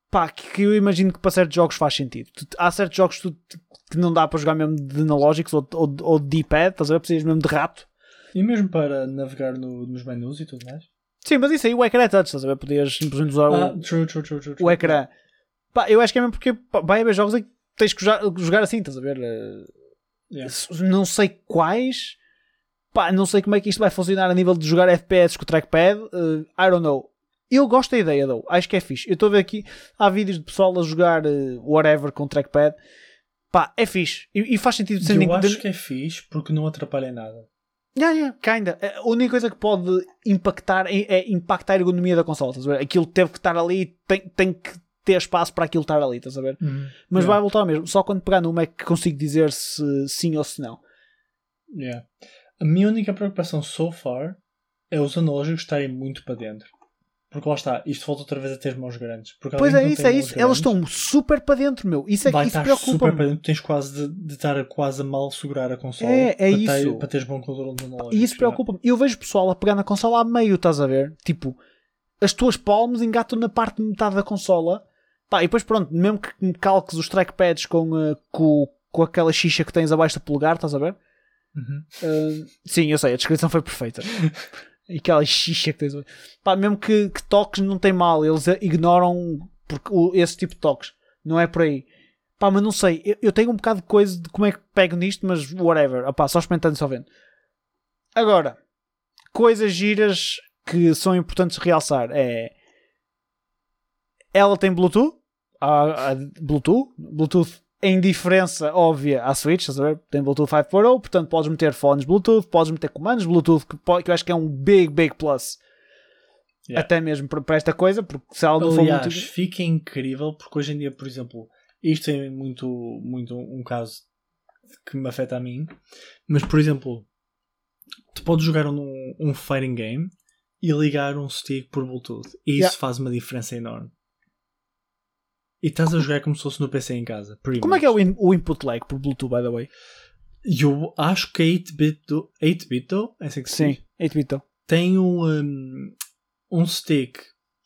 S1: Pá, que, que eu imagino que para certos jogos faz sentido. Tu- há certos jogos que, tu- que não dá para jogar mesmo de analógicos ou, ou, ou de D-pad, estás a ver? Precisas mesmo de rato.
S2: E mesmo para navegar no- nos menus e tudo mais.
S1: Sim, mas isso aí o ecrã é touch, estás a ver? Podias simplesmente usar
S2: Ah,
S1: o,
S2: true, true, true,
S1: o ecrã. Pá, eu acho que é mesmo porque pá, vai haver jogos em que tens que jogar, jogar assim, estás a ver? Eh,
S2: Yeah.
S1: Não sei quais. Pá, não sei como é que isto vai funcionar a nível de jogar FPS com o trackpad. eh, I don't know. Eu gosto da ideia, though. Acho que é fixe. Eu estou a ver aqui, há vídeos de pessoal a jogar eh, whatever com trackpad. Pá, é fixe. E, e faz sentido sendo
S2: Eu acho que é fixe porque não atrapalha nada.
S1: Yeah, yeah, kinda. A única coisa que pode impactar é, é impactar a ergonomia da consola. Aquilo teve que estar ali, tem, tem que ter espaço para aquilo estar ali, estás a ver? Mas
S2: Yeah.
S1: vai voltar ao mesmo. Só quando pegar numa é que consigo dizer se sim ou se não.
S2: Yeah. A minha única preocupação so far é os analógicos estarem muito para dentro. Porque lá está, isto volta outra vez a ter mãos grandes. Porque
S1: Pois é isso, é isso.
S2: mãos
S1: Elas
S2: grandes
S1: estão super para dentro, meu. Isso é
S2: vai
S1: que isso
S2: estar super para dentro. Tens quase de, de estar a quase a mal segurar a consola.
S1: É, é
S2: para
S1: isso.
S2: Ter, para teres bom controle dos analógicos.
S1: E isso preocupa-me. Eu vejo pessoal a pegar na consola a meio, estás a ver? Tipo, as tuas palmas engatam na parte de metade da consola. Pá, e depois pronto, mesmo que me calques os trackpads com, eh, com, com aquela xixa que tens abaixo do polegar, estás a ver?
S2: Uhum.
S1: Uh, sim, eu sei, a descrição foi perfeita. E aquela xixa que tens. Pá, mesmo que, que toques não tem mal, eles ignoram porque, o- esse tipo de toques. Não é por aí. Pá, mas não sei, eu, eu tenho um bocado de coisa de como é que pego nisto, mas whatever. Opá, só experimentando e só vendo. Agora, coisas giras que são importantes realçar é. Ela tem Bluetooth, há, há Bluetooth, Bluetooth em diferença óbvia à Switch, estás a ver? Tem Bluetooth 5.0, portanto podes meter fones Bluetooth, podes meter comandos Bluetooth, que, que eu acho que é um big, big plus.
S2: Yeah.
S1: Até mesmo para, esta coisa, porque se ela não for muito.
S2: fica incrível porque hoje em dia, por exemplo, isto é muito, muito um caso que me afeta a mim, mas por exemplo, tu podes jogar um, um fighting game e ligar um stick por Bluetooth e isso
S1: Yeah.
S2: faz uma diferença enorme. E estás a jogar como se fosse no PC em casa.
S1: Como é que é o, in- o input lag por Bluetooth, by the way?
S2: Eu acho que 8-bit do 8-bit do, é assim que se
S1: Sim,
S2: diz?
S1: 8-bit. então.
S2: tem um, um, um stick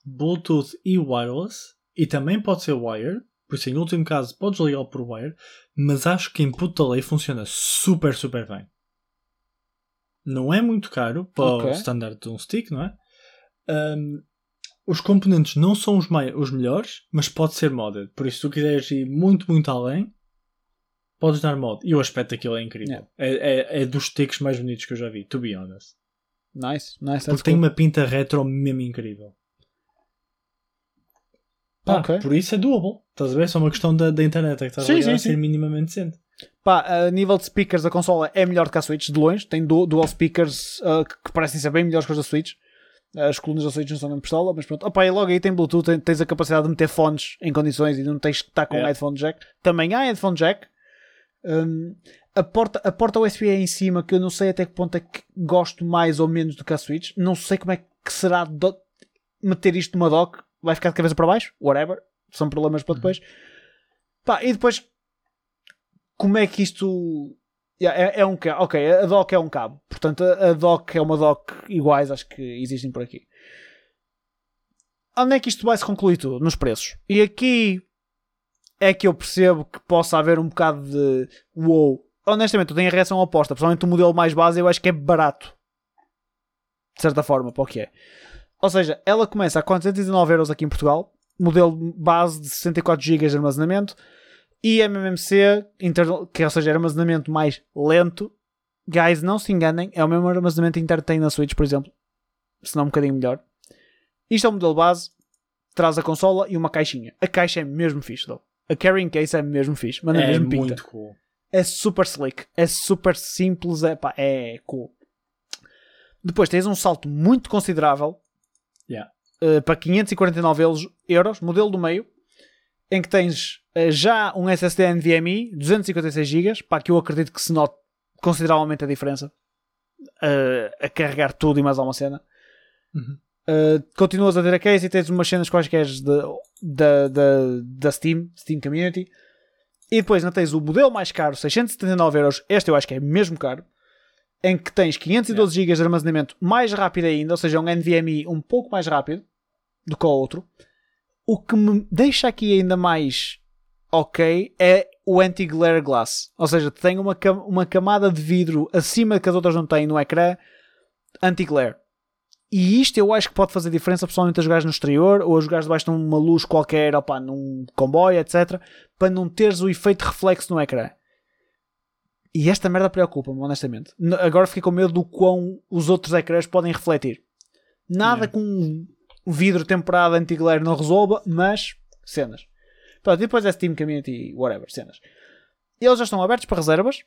S2: Bluetooth e wireless e também pode ser wired. Por isso, em último caso, podes ligá-lo por wire, mas acho que input da lei funciona super, super bem. Não é muito caro para
S1: Ok.
S2: o standard de um stick, não é? Um, os componentes não são os, os melhores, mas pode ser modded. Por isso, se tu quiseres ir muito, muito além, podes dar mod. E o aspecto daquilo é incrível. É, é, é dos sticks mais bonitos que eu já vi, to be honest.
S1: Nice, nice.
S2: Porque tem
S1: cool.
S2: uma pinta retro mesmo incrível. Pá,
S1: Ok.
S2: Por isso é doable. Estás a ver? É só uma questão da, da internet. É que estás
S1: Sim,
S2: a
S1: sim,
S2: ser minimamente decente.
S1: Pá, a nível de speakers, a consola é melhor do que a Switch, de longe. Tem du- dual speakers uh, que- que parecem ser bem melhores que os da Switch. As colunas da Switch não são mesmo pistola, mas pronto. Opa, e logo aí tem Bluetooth, tens a capacidade de meter fones em condições e não tens que estar com
S2: Yeah.
S1: headphone jack. Também há headphone jack. Um, a, porta, a porta USB é em cima, que eu não sei até que ponto é que gosto mais ou menos do que a Switch. Não sei como é que será do- meter isto numa dock. Vai ficar de cabeça para baixo? Whatever. São problemas para depois. Pá, e depois como é que isto Yeah, é, é um cabo. Ok, a dock é um cabo. Portanto, a, dock é uma dock iguais, acho que existem por aqui. Onde é que isto vai se concluir tudo? Nos preços. E aqui é que eu percebo que possa haver um bocado de wow. Honestamente, eu tenho a reação oposta. Principalmente o modelo mais base, eu acho que é barato. De certa forma, para o que é. Ou seja, ela começa a 419 euros aqui em Portugal. Modelo base de 64 GB de armazenamento e MMC, que ou seja, armazenamento mais lento. Guys, não se enganem, é o mesmo armazenamento interno que tem na Switch, por exemplo, se não um bocadinho melhor. Isto é o modelo base, traz a consola e uma caixinha. A caixa é mesmo fixe, though. A carrying case é mesmo fixe, mas é
S2: é
S1: mesmo pinta.
S2: muito cool.
S1: é super slick, é super simples, é, pá, é cool. Depois tens um salto muito considerável
S2: Yeah.
S1: uh, para 549 euros, modelo do meio, em que tens já um SSD NVMe, 256 GB, pá, que eu acredito que se note consideravelmente a diferença uh, a carregar tudo e mais alguma cena.
S2: Uhum.
S1: Uh, continuas a ter a case e tens umas cenas quaisquer da, da, da, da Steam, Steam Community. E depois ainda tens o modelo mais caro, 679 euros. Este eu acho que é mesmo caro. Em que tens 512 GB de armazenamento mais rápido ainda, ou seja, um NVMe um pouco mais rápido do que o outro. O que me deixa aqui ainda mais ok é o anti-glare glass. Ou seja, tem uma, cam uma camada de vidro acima que as outras não têm no ecrã anti-glare. E isto eu acho que pode fazer diferença, pessoalmente a jogares no exterior ou a jogares debaixo de uma luz qualquer, opa, num comboio, etc. Para não teres o efeito reflexo no ecrã. E esta merda preocupa-me, honestamente. Agora fiquei com medo do quão os outros ecrãs podem refletir. Nada
S2: Yeah.
S1: com um vidro temperado anti-glare não resolva, mas cenas. Pronto, e depois é Steam Community, whatever, cenas. Eles já estão abertos para reservas.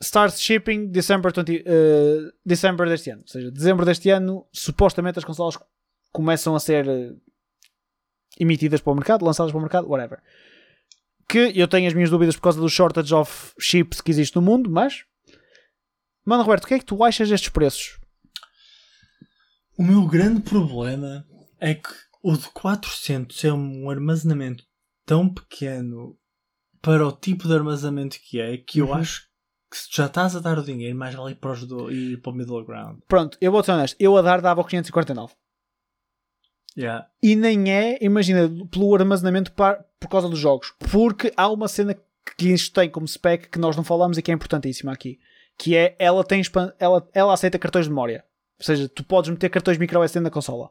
S1: Start shipping December, 20, eh, December deste ano. Ou seja, dezembro deste ano, supostamente as consolas começam a ser eh, emitidas para o mercado, lançadas para o mercado, whatever. Que eu tenho as minhas dúvidas por causa do shortage of chips que existe no mundo, mas. Mano, Roberto, o que é que tu achas destes preços?
S2: O meu grande problema é que o de 400 é um armazenamento tão pequeno para o tipo de armazenamento que é que eu
S1: Uhum.
S2: acho que se já estás a dar o dinheiro, mais vale ir para, os do, ir para o middle ground.
S1: Pronto, eu vou ser honesto. Eu a dar dava o 549.
S2: Yeah.
S1: E nem é, imagina, pelo armazenamento par- por causa dos jogos. Porque há uma cena que isto tem como spec que nós não falamos e que é importantíssima aqui. Que é, ela, tem, ela, ela aceita cartões de memória. Ou seja, tu podes meter cartões micro SD na consola.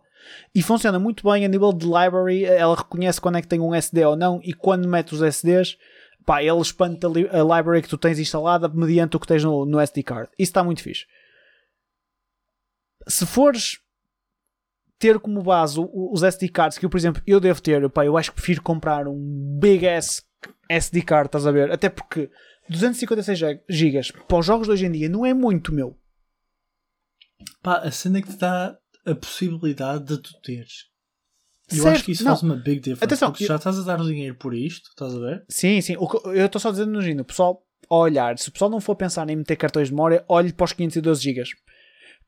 S1: E funciona muito bem a nível de library. Ela reconhece quando é que tem um SD ou não. E quando mete os SDs, pá, ele espanta a, li- a library que tu tens instalada mediante o que tens no, no SD card. Isso está muito fixe. Se fores ter como base os SD cards que eu, por exemplo, eu devo ter, pá, eu acho que prefiro comprar um big ass SD card, estás a ver? Até porque 256 GB para os jogos de hoje em dia não é muito, meu.
S2: Pá, a cena que te dá a possibilidade de tu teres. Eu
S1: Certo,
S2: acho que isso
S1: não.
S2: faz uma big difference.
S1: Atenção,
S2: porque se já estás a dar o dinheiro por isto, estás a ver?
S1: Sim, sim. Que- eu estou só dizendo, imagina, o pessoal a olhar, se o pessoal não for pensar em meter cartões de memória, olhe para os 512 GB.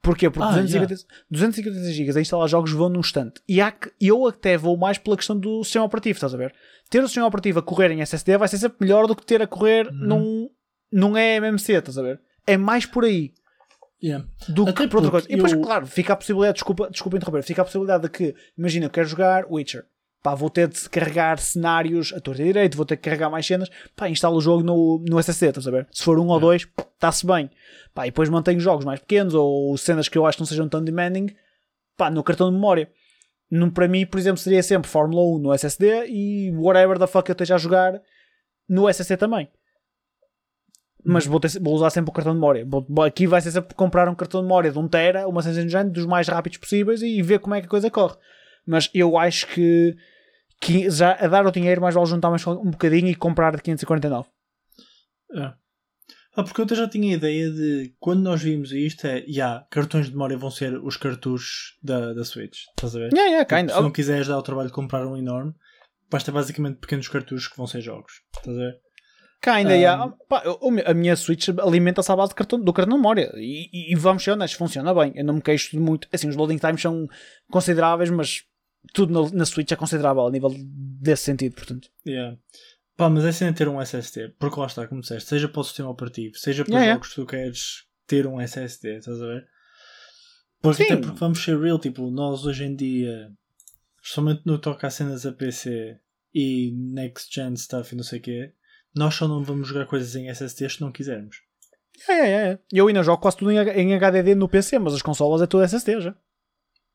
S1: Porquê? Porque
S2: Ah,
S1: 250, 256 GB a instalar jogos vão num instante. E há que, eu até vou mais pela questão do sistema operativo, estás a ver? Ter o sistema operativo a correr em SSD vai ser sempre melhor do que ter a correr
S2: Uhum.
S1: num, num EMMC, estás a ver? É mais por aí
S2: Yeah.
S1: do
S2: Até
S1: que por outra coisa. E depois,
S2: eu-
S1: claro, fica a possibilidade, desculpa, desculpa interromper, fica a possibilidade de que, imagina, eu quero jogar Witcher. Pá, vou ter de carregar cenários a torta e direito, vou ter que carregar mais cenas. Pá, instalo o jogo no, no SSD, estás a ver? Se for um ou dois, está-se bem. Pá, e depois mantenho jogos mais pequenos ou cenas que eu acho que não sejam tão demanding, pá, no cartão de memória. Num, para mim, por exemplo, seria sempre Fórmula 1 no SSD e whatever the fuck eu esteja a jogar no SSD também. Mas vou, ter- vou usar sempre o cartão de memória. Vou- aqui vai ser sempre comprar um cartão de memória de 1 tera, uma sensação de género, dos mais rápidos possíveis e ver como é que a coisa corre. Mas eu acho que, que já a dar o dinheiro mais vale juntar mais um bocadinho e comprar de 549.
S2: É. Ah, porque eu até já tinha a ideia de quando nós vimos isto é, yeah, cartões de memória vão ser os cartuchos da, da Switch, estás a ver?
S1: Yeah, yeah, kinda.
S2: Se não quiseres dar o trabalho de comprar um enorme, basta basicamente pequenos cartuchos que vão ser jogos, estás a ver?
S1: Kinda,
S2: Um.
S1: Pá, a minha Switch alimenta-se à base de cartão, do cartão de memória. E, e- vamos ser honestos, funciona bem. Eu não me queixo de muito. Assim, os loading times são consideráveis, mas tudo na, Switch é considerável a nível desse sentido, portanto.
S2: Yeah. Pá, mas é cena ter um SSD, porque lá está, como disseste, seja para o sistema operativo, seja para
S1: Yeah,
S2: jogos que tu queres ter um SSD, estás a ver? Porque
S1: Sim.
S2: até porque vamos ser real, tipo, nós hoje em dia, somente no toca a cenas a PC e next gen stuff e não sei o quê, nós só não vamos jogar coisas em SSD se não quisermos.
S1: É, é, é. Eu ainda jogo quase tudo em, em HDD no PC, mas as consolas é tudo SSD já.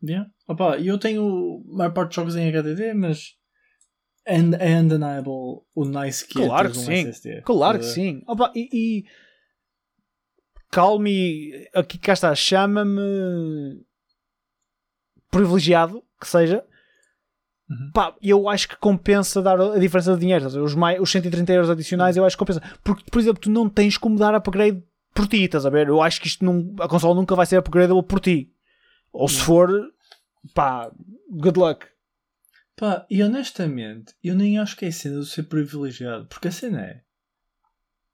S2: Yeah. Opa, eu tenho a maior parte dos jogos em HDD, mas é é undeniable o nice que
S1: Claro
S2: é
S1: que
S2: um
S1: sim.
S2: SSD.
S1: Claro que
S2: ver?
S1: sim. Opa, e, e calme, aqui cá está, chama-me privilegiado que seja
S2: Uhum.
S1: Pá, eu acho que compensa dar a diferença de dinheiro. Os, mais, os 130 euros adicionais eu acho que compensa. Porque, por exemplo, tu não tens como dar upgrade por ti, estás a ver? Eu acho que isto não, a consola nunca vai ser upgradable por ti. Ou se for, pá, good luck.
S2: Pá, e honestamente, eu nem acho que é a cena de ser privilegiado, porque a cena é.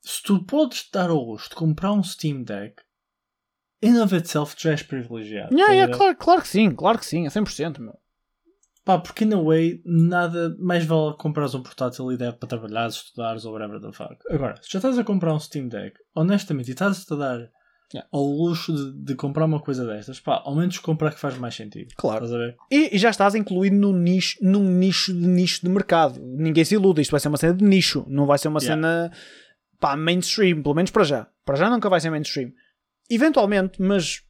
S2: Se tu podes dar ao luxo de comprar um Steam Deck, in of itself tu já és privilegiado.
S1: Yeah,
S2: a
S1: yeah, claro, claro que sim, claro que sim, é 100%, meu.
S2: Pá, porque in a way, nada mais vale comprares um portátil e deve para trabalhar, estudares ou whatever the fuck. Agora, se já estás a comprar um Steam Deck, honestamente, e estás a dar
S1: Yeah.
S2: ao luxo de, de comprar uma coisa destas, pá, ao menos comprar que faz mais sentido.
S1: Claro. E, e já estás incluído num nicho, num nicho de nicho de mercado. Ninguém se ilude, isto vai ser uma cena de nicho, não vai ser uma
S2: Yeah.
S1: cena pá, mainstream, pelo menos para já. Para já nunca vai ser mainstream. Eventualmente, mas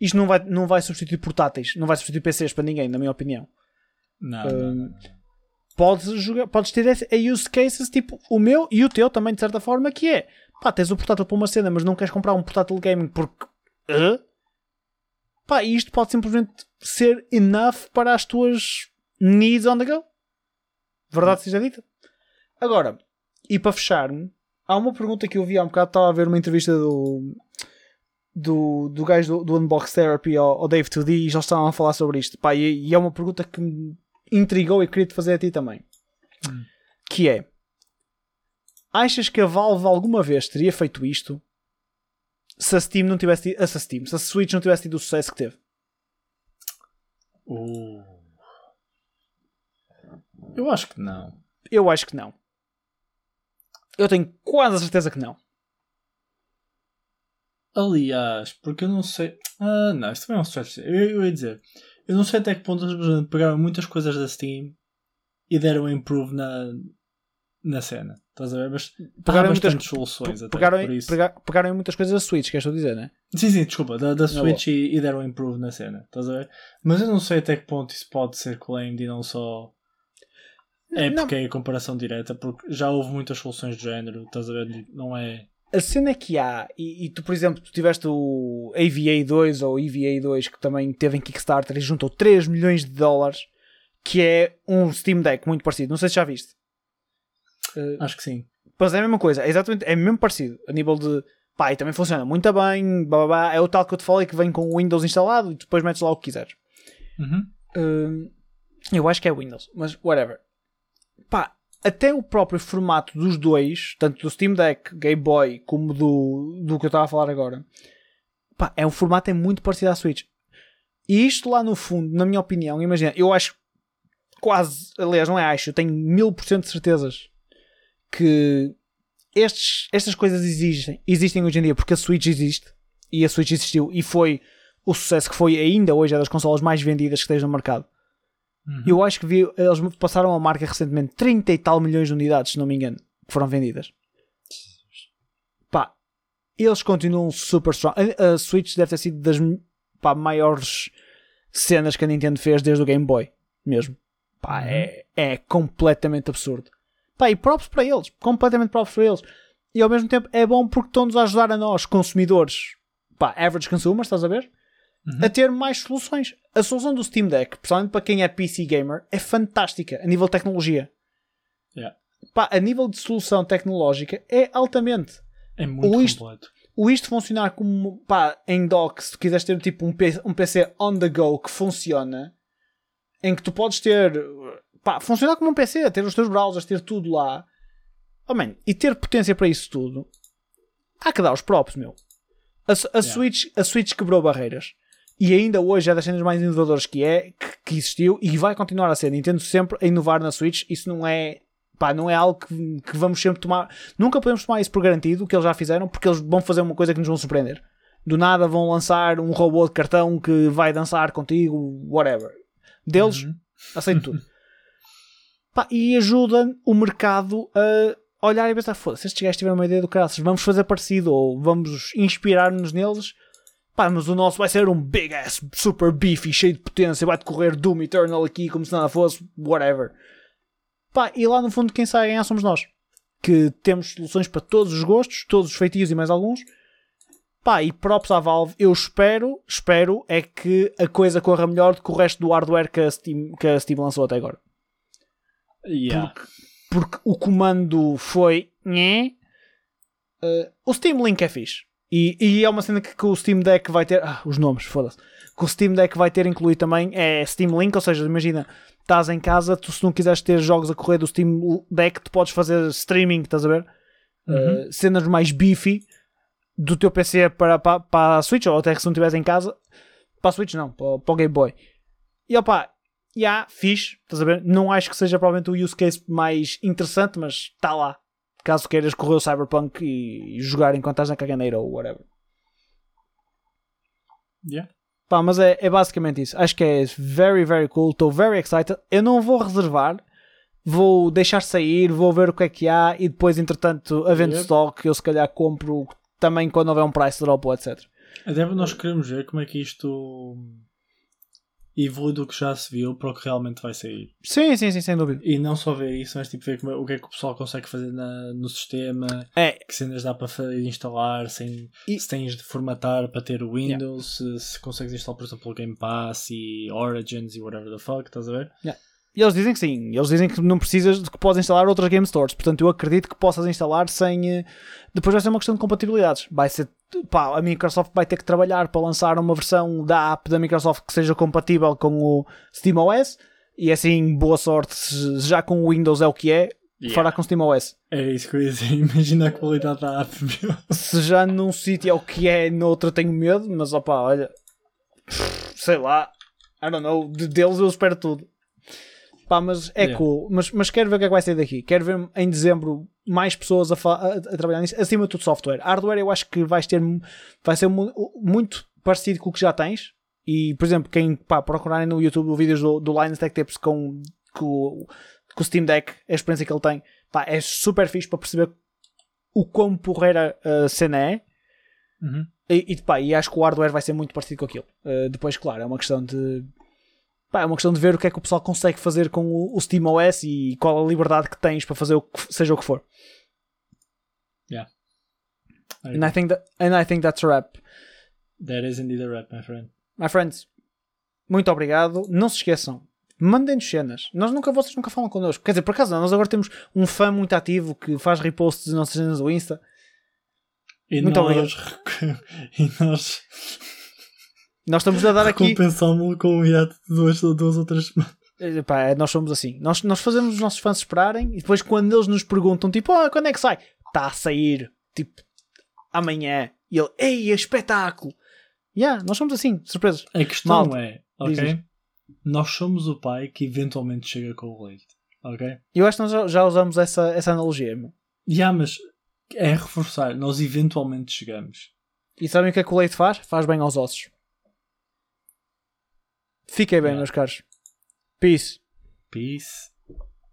S1: isto não vai, não vai substituir portáteis, não vai substituir PCs para ninguém, na minha opinião.
S2: Não,
S1: Um,
S2: não.
S1: Podes, jogar, podes ter a use cases tipo o meu e o teu também, de certa forma, que é pá, tens o portátil para uma cena, mas não queres comprar um portátil gaming porque. Hã? Pá, isto pode simplesmente ser enough para as tuas needs on the go. Verdade seja dita. Agora, e para fechar-me, há uma pergunta que eu vi há um bocado, estava a ver uma entrevista do. Do, do gajo do, do Unbox Therapy ao, ao Dave 2D e eles estavam a falar sobre isto. Pá, e, e é uma pergunta que me intrigou e queria te fazer a ti também.
S2: Hum.
S1: Que é: Achas que a Valve alguma vez teria feito isto se a Steam não tivesse tido, se a Steam, se a Switch não tivesse tido o sucesso que teve?
S2: Uh. Eu acho que não.
S1: Eu acho que não. Eu tenho quase a certeza que não.
S2: Aliás, porque eu não sei. Ah, não, isto também é um stretch. Eu, eu ia dizer, eu não sei até que ponto eles pegaram muitas coisas da Steam e deram improve na, na cena. Estás a ver? Mas
S1: Pegaram
S2: pegaram
S1: muitas-
S2: soluções até.
S1: Pegaram, pegaram em muitas coisas da Switch, queres dizer, né?
S2: Sim, sim, desculpa, da, da
S1: Na
S2: Switch e, e deram improve na cena. Estás a ver? Mas eu não sei até que ponto isso pode ser claimed e não só. É
S1: Não.
S2: porque é a comparação direta, porque já houve muitas soluções do género, estás a ver? Não é.
S1: A cena que há, e, e tu, por exemplo, tu tiveste o AVA 2 ou EVA 2 que também teve em Kickstarter e juntou 3 milhões de dólares, que é um Steam Deck muito parecido. Não sei se já viste. Uh,
S2: Acho que sim.
S1: Mas é a mesma coisa, é exatamente, é mesmo parecido, a nível de pá, e também funciona muito bem, blá, blá, blá. é o tal que eu te falei que vem com o Windows instalado e depois metes lá o que quiseres.
S2: Uhum.
S1: Hum, eu acho que é Windows, mas whatever. Pá, até o próprio formato dos dois, tanto do Steam Deck, Game Boy, como do, do que eu estava a falar agora, pá, é um formato é muito parecido à Switch. E isto lá no fundo, na minha opinião, imagina, eu acho quase, aliás, não é acho, eu tenho mil por cento de certezas que estes, estas coisas existem, existem hoje em dia porque a Switch existe e a Switch existiu e foi o sucesso que foi ainda hoje é das consolas mais vendidas que tens no mercado.
S2: Uhum.
S1: Eu acho que vi, eles passaram a marca recentemente 30 e tal milhões de unidades, se não me engano, que foram vendidas. Pá, eles continuam super strong. A, a Switch deve ter sido das pá, maiores cenas que a Nintendo fez desde o Game Boy, mesmo. Pá,
S2: Uhum.
S1: é, é completamente absurdo. Pá, e props para eles, completamente props para eles. E ao mesmo tempo é bom porque estão-nos a ajudar a nós, consumidores, pá, average consumers, estás a ver?
S2: Uhum.
S1: A ter mais soluções. A solução do Steam Deck, principalmente para quem é PC gamer, é fantástica a nível de tecnologia.
S2: Yeah.
S1: Pá, a nível de solução tecnológica é altamente.
S2: É muito
S1: Ou isto-
S2: completo.
S1: O isto funcionar como pá, em dock, se tu quiseres ter tipo um, P- um PC on the go que funciona, em que tu podes ter pá, funcionar como um PC, ter os teus browsers, ter tudo lá, oh, man, e ter potência para isso tudo, há que dar os props, meu. A, a,
S2: Yeah.
S1: Switch, a Switch quebrou barreiras e ainda hoje é das cenas mais inovadoras que é, que, que existiu e vai continuar a ser. Nintendo sempre a inovar na Switch, isso não é. Pá, não é algo que, que vamos sempre tomar. Nunca podemos tomar isso por garantido, o que eles já fizeram, porque eles vão fazer uma coisa que nos vão surpreender. Do nada vão lançar um robô de cartão que vai dançar contigo, whatever. Deles,
S2: Uhum.
S1: aceito tudo. Pá, e ajuda o mercado a olhar e pensar: foda-se, estes gajos tiveram uma ideia do caraças, vamos fazer parecido ou vamos inspirar-nos neles. Pá, mas o nosso vai ser um big ass, super beefy, cheio de potência, vai decorrer Doom Eternal aqui como se nada fosse, whatever. Pá, e lá no fundo quem sai a ganhar somos nós. Que temos soluções para todos os gostos, todos os feitios e mais alguns. Pá, e props à Valve, eu espero, espero é que a coisa corra melhor do que o resto do hardware que a Steam, que a Steam lançou até agora.
S2: Yeah.
S1: Porque o comando foi. Uh, o Steam Link é fixe. E, e é uma cena que, que o Steam Deck vai ter. Ah, os nomes, foda-se. Que o Steam Deck vai ter incluído também é Steam Link, ou seja, imagina, estás em casa, tu se não quiseres ter jogos a correr do Steam Deck, tu podes fazer streaming, estás a ver?
S2: Uhum.
S1: Uh, cenas mais beefy do teu PC para, para, para a Switch, ou até que se não estiveres em casa, para a Switch não, para, para o Game Boy. E opá, já, yeah, fixe, estás a ver? Não acho que seja provavelmente o use case mais interessante, mas está lá. Caso queiras correr o Cyberpunk e, e jogar enquanto estás na caganeira ou whatever.
S2: Yeah.
S1: Pá, mas é, é basicamente isso. Acho que é very, very cool. Estou very excited. Eu não vou reservar. Vou deixar sair, vou ver o que é que há e depois, entretanto, havendo
S2: Yep.
S1: stock, eu se calhar compro também quando houver um price drop ou etc.
S2: Até nós queremos ver como é que isto evolui do que já se viu para o que realmente vai sair.
S1: Sim, sim, sim, sem dúvida.
S2: E não só ver isso, mas tipo ver como é- o que é que o pessoal consegue fazer na- no sistema,
S1: É,
S2: que cenas dá para fa- instalar, sem,
S1: E-
S2: se tens de formatar para ter o Windows, se, se consegues instalar, por exemplo, o Game Pass e Origins e whatever the fuck, estás a ver?
S1: E eles dizem que sim, eles dizem que não precisas de que podes instalar outras game stores, portanto eu acredito que possas instalar sem. eh, Depois vai ser uma questão de compatibilidades. Vai ser. Pá, a Microsoft vai ter que trabalhar para lançar uma versão da app da Microsoft que seja compatível com o SteamOS e assim, boa sorte, já com o Windows é o que é, fará com o SteamOS.
S2: É isso que eu ia dizer, imagina a qualidade da app, meu.
S1: Se já num sítio é o que é, noutro eu tenho medo, mas opá, olha. Sei lá. I don't know. De deles eu espero tudo. Pá, mas é
S2: Yeah.
S1: cool. Mas, mas quero ver o que é que vai sair daqui. Quero ver em dezembro mais pessoas a, a- a trabalhar nisso. Acima de tudo, software. Hardware eu acho que vais ter. Vai ser mu- muito parecido com o que já tens. E, por exemplo, quem pá, procurarem no YouTube vídeos do, do Linus Tech Tips com, com, com o Steam Deck, a experiência que ele tem, pá, é super fixe para perceber o quão porreira a cena é.
S2: Uhum.
S1: E, e, pá, e acho que o hardware vai ser muito parecido com aquilo. Uh, depois, claro, é uma questão de. Pá, é uma questão de ver o que é que o pessoal consegue fazer com o, o SteamOS e qual a liberdade que tens para fazer o que, seja o que for.
S2: Aí,
S1: And I think, that, and I think that's a wrap.
S2: That is indeed a rap, my friend.
S1: My friends, muito obrigado. Não se esqueçam, mandem-nos cenas. Nós nunca, vocês nunca falam connosco. Quer dizer, por acaso nós agora temos um fã muito ativo que faz reposts das nossas cenas do Insta.
S2: E
S1: Muito
S2: nós, e nós
S1: Nós estamos a dar aqui.
S2: compensamos com o hiato de duas, duas outras semanas.
S1: Eh, pá, é, nós somos assim. Nós, nós fazemos os nossos fãs esperarem e depois quando eles nos perguntam, tipo, ah, quando é que sai? Está a sair, tipo, amanhã. E ele, ei, é espetáculo. Yeah, nós somos assim, surpresas.
S2: A questão
S1: Malta,
S2: é, ok? Nós somos o pai que eventualmente chega com o leite, ok?
S1: Eu acho que nós já, usamos essa, essa analogia. meu.
S2: Já, mas é reforçar, nós eventualmente chegamos.
S1: E sabem o que é que o leite faz? Faz bem aos ossos. Fiquem bem, meus caros. Peace.
S2: Peace.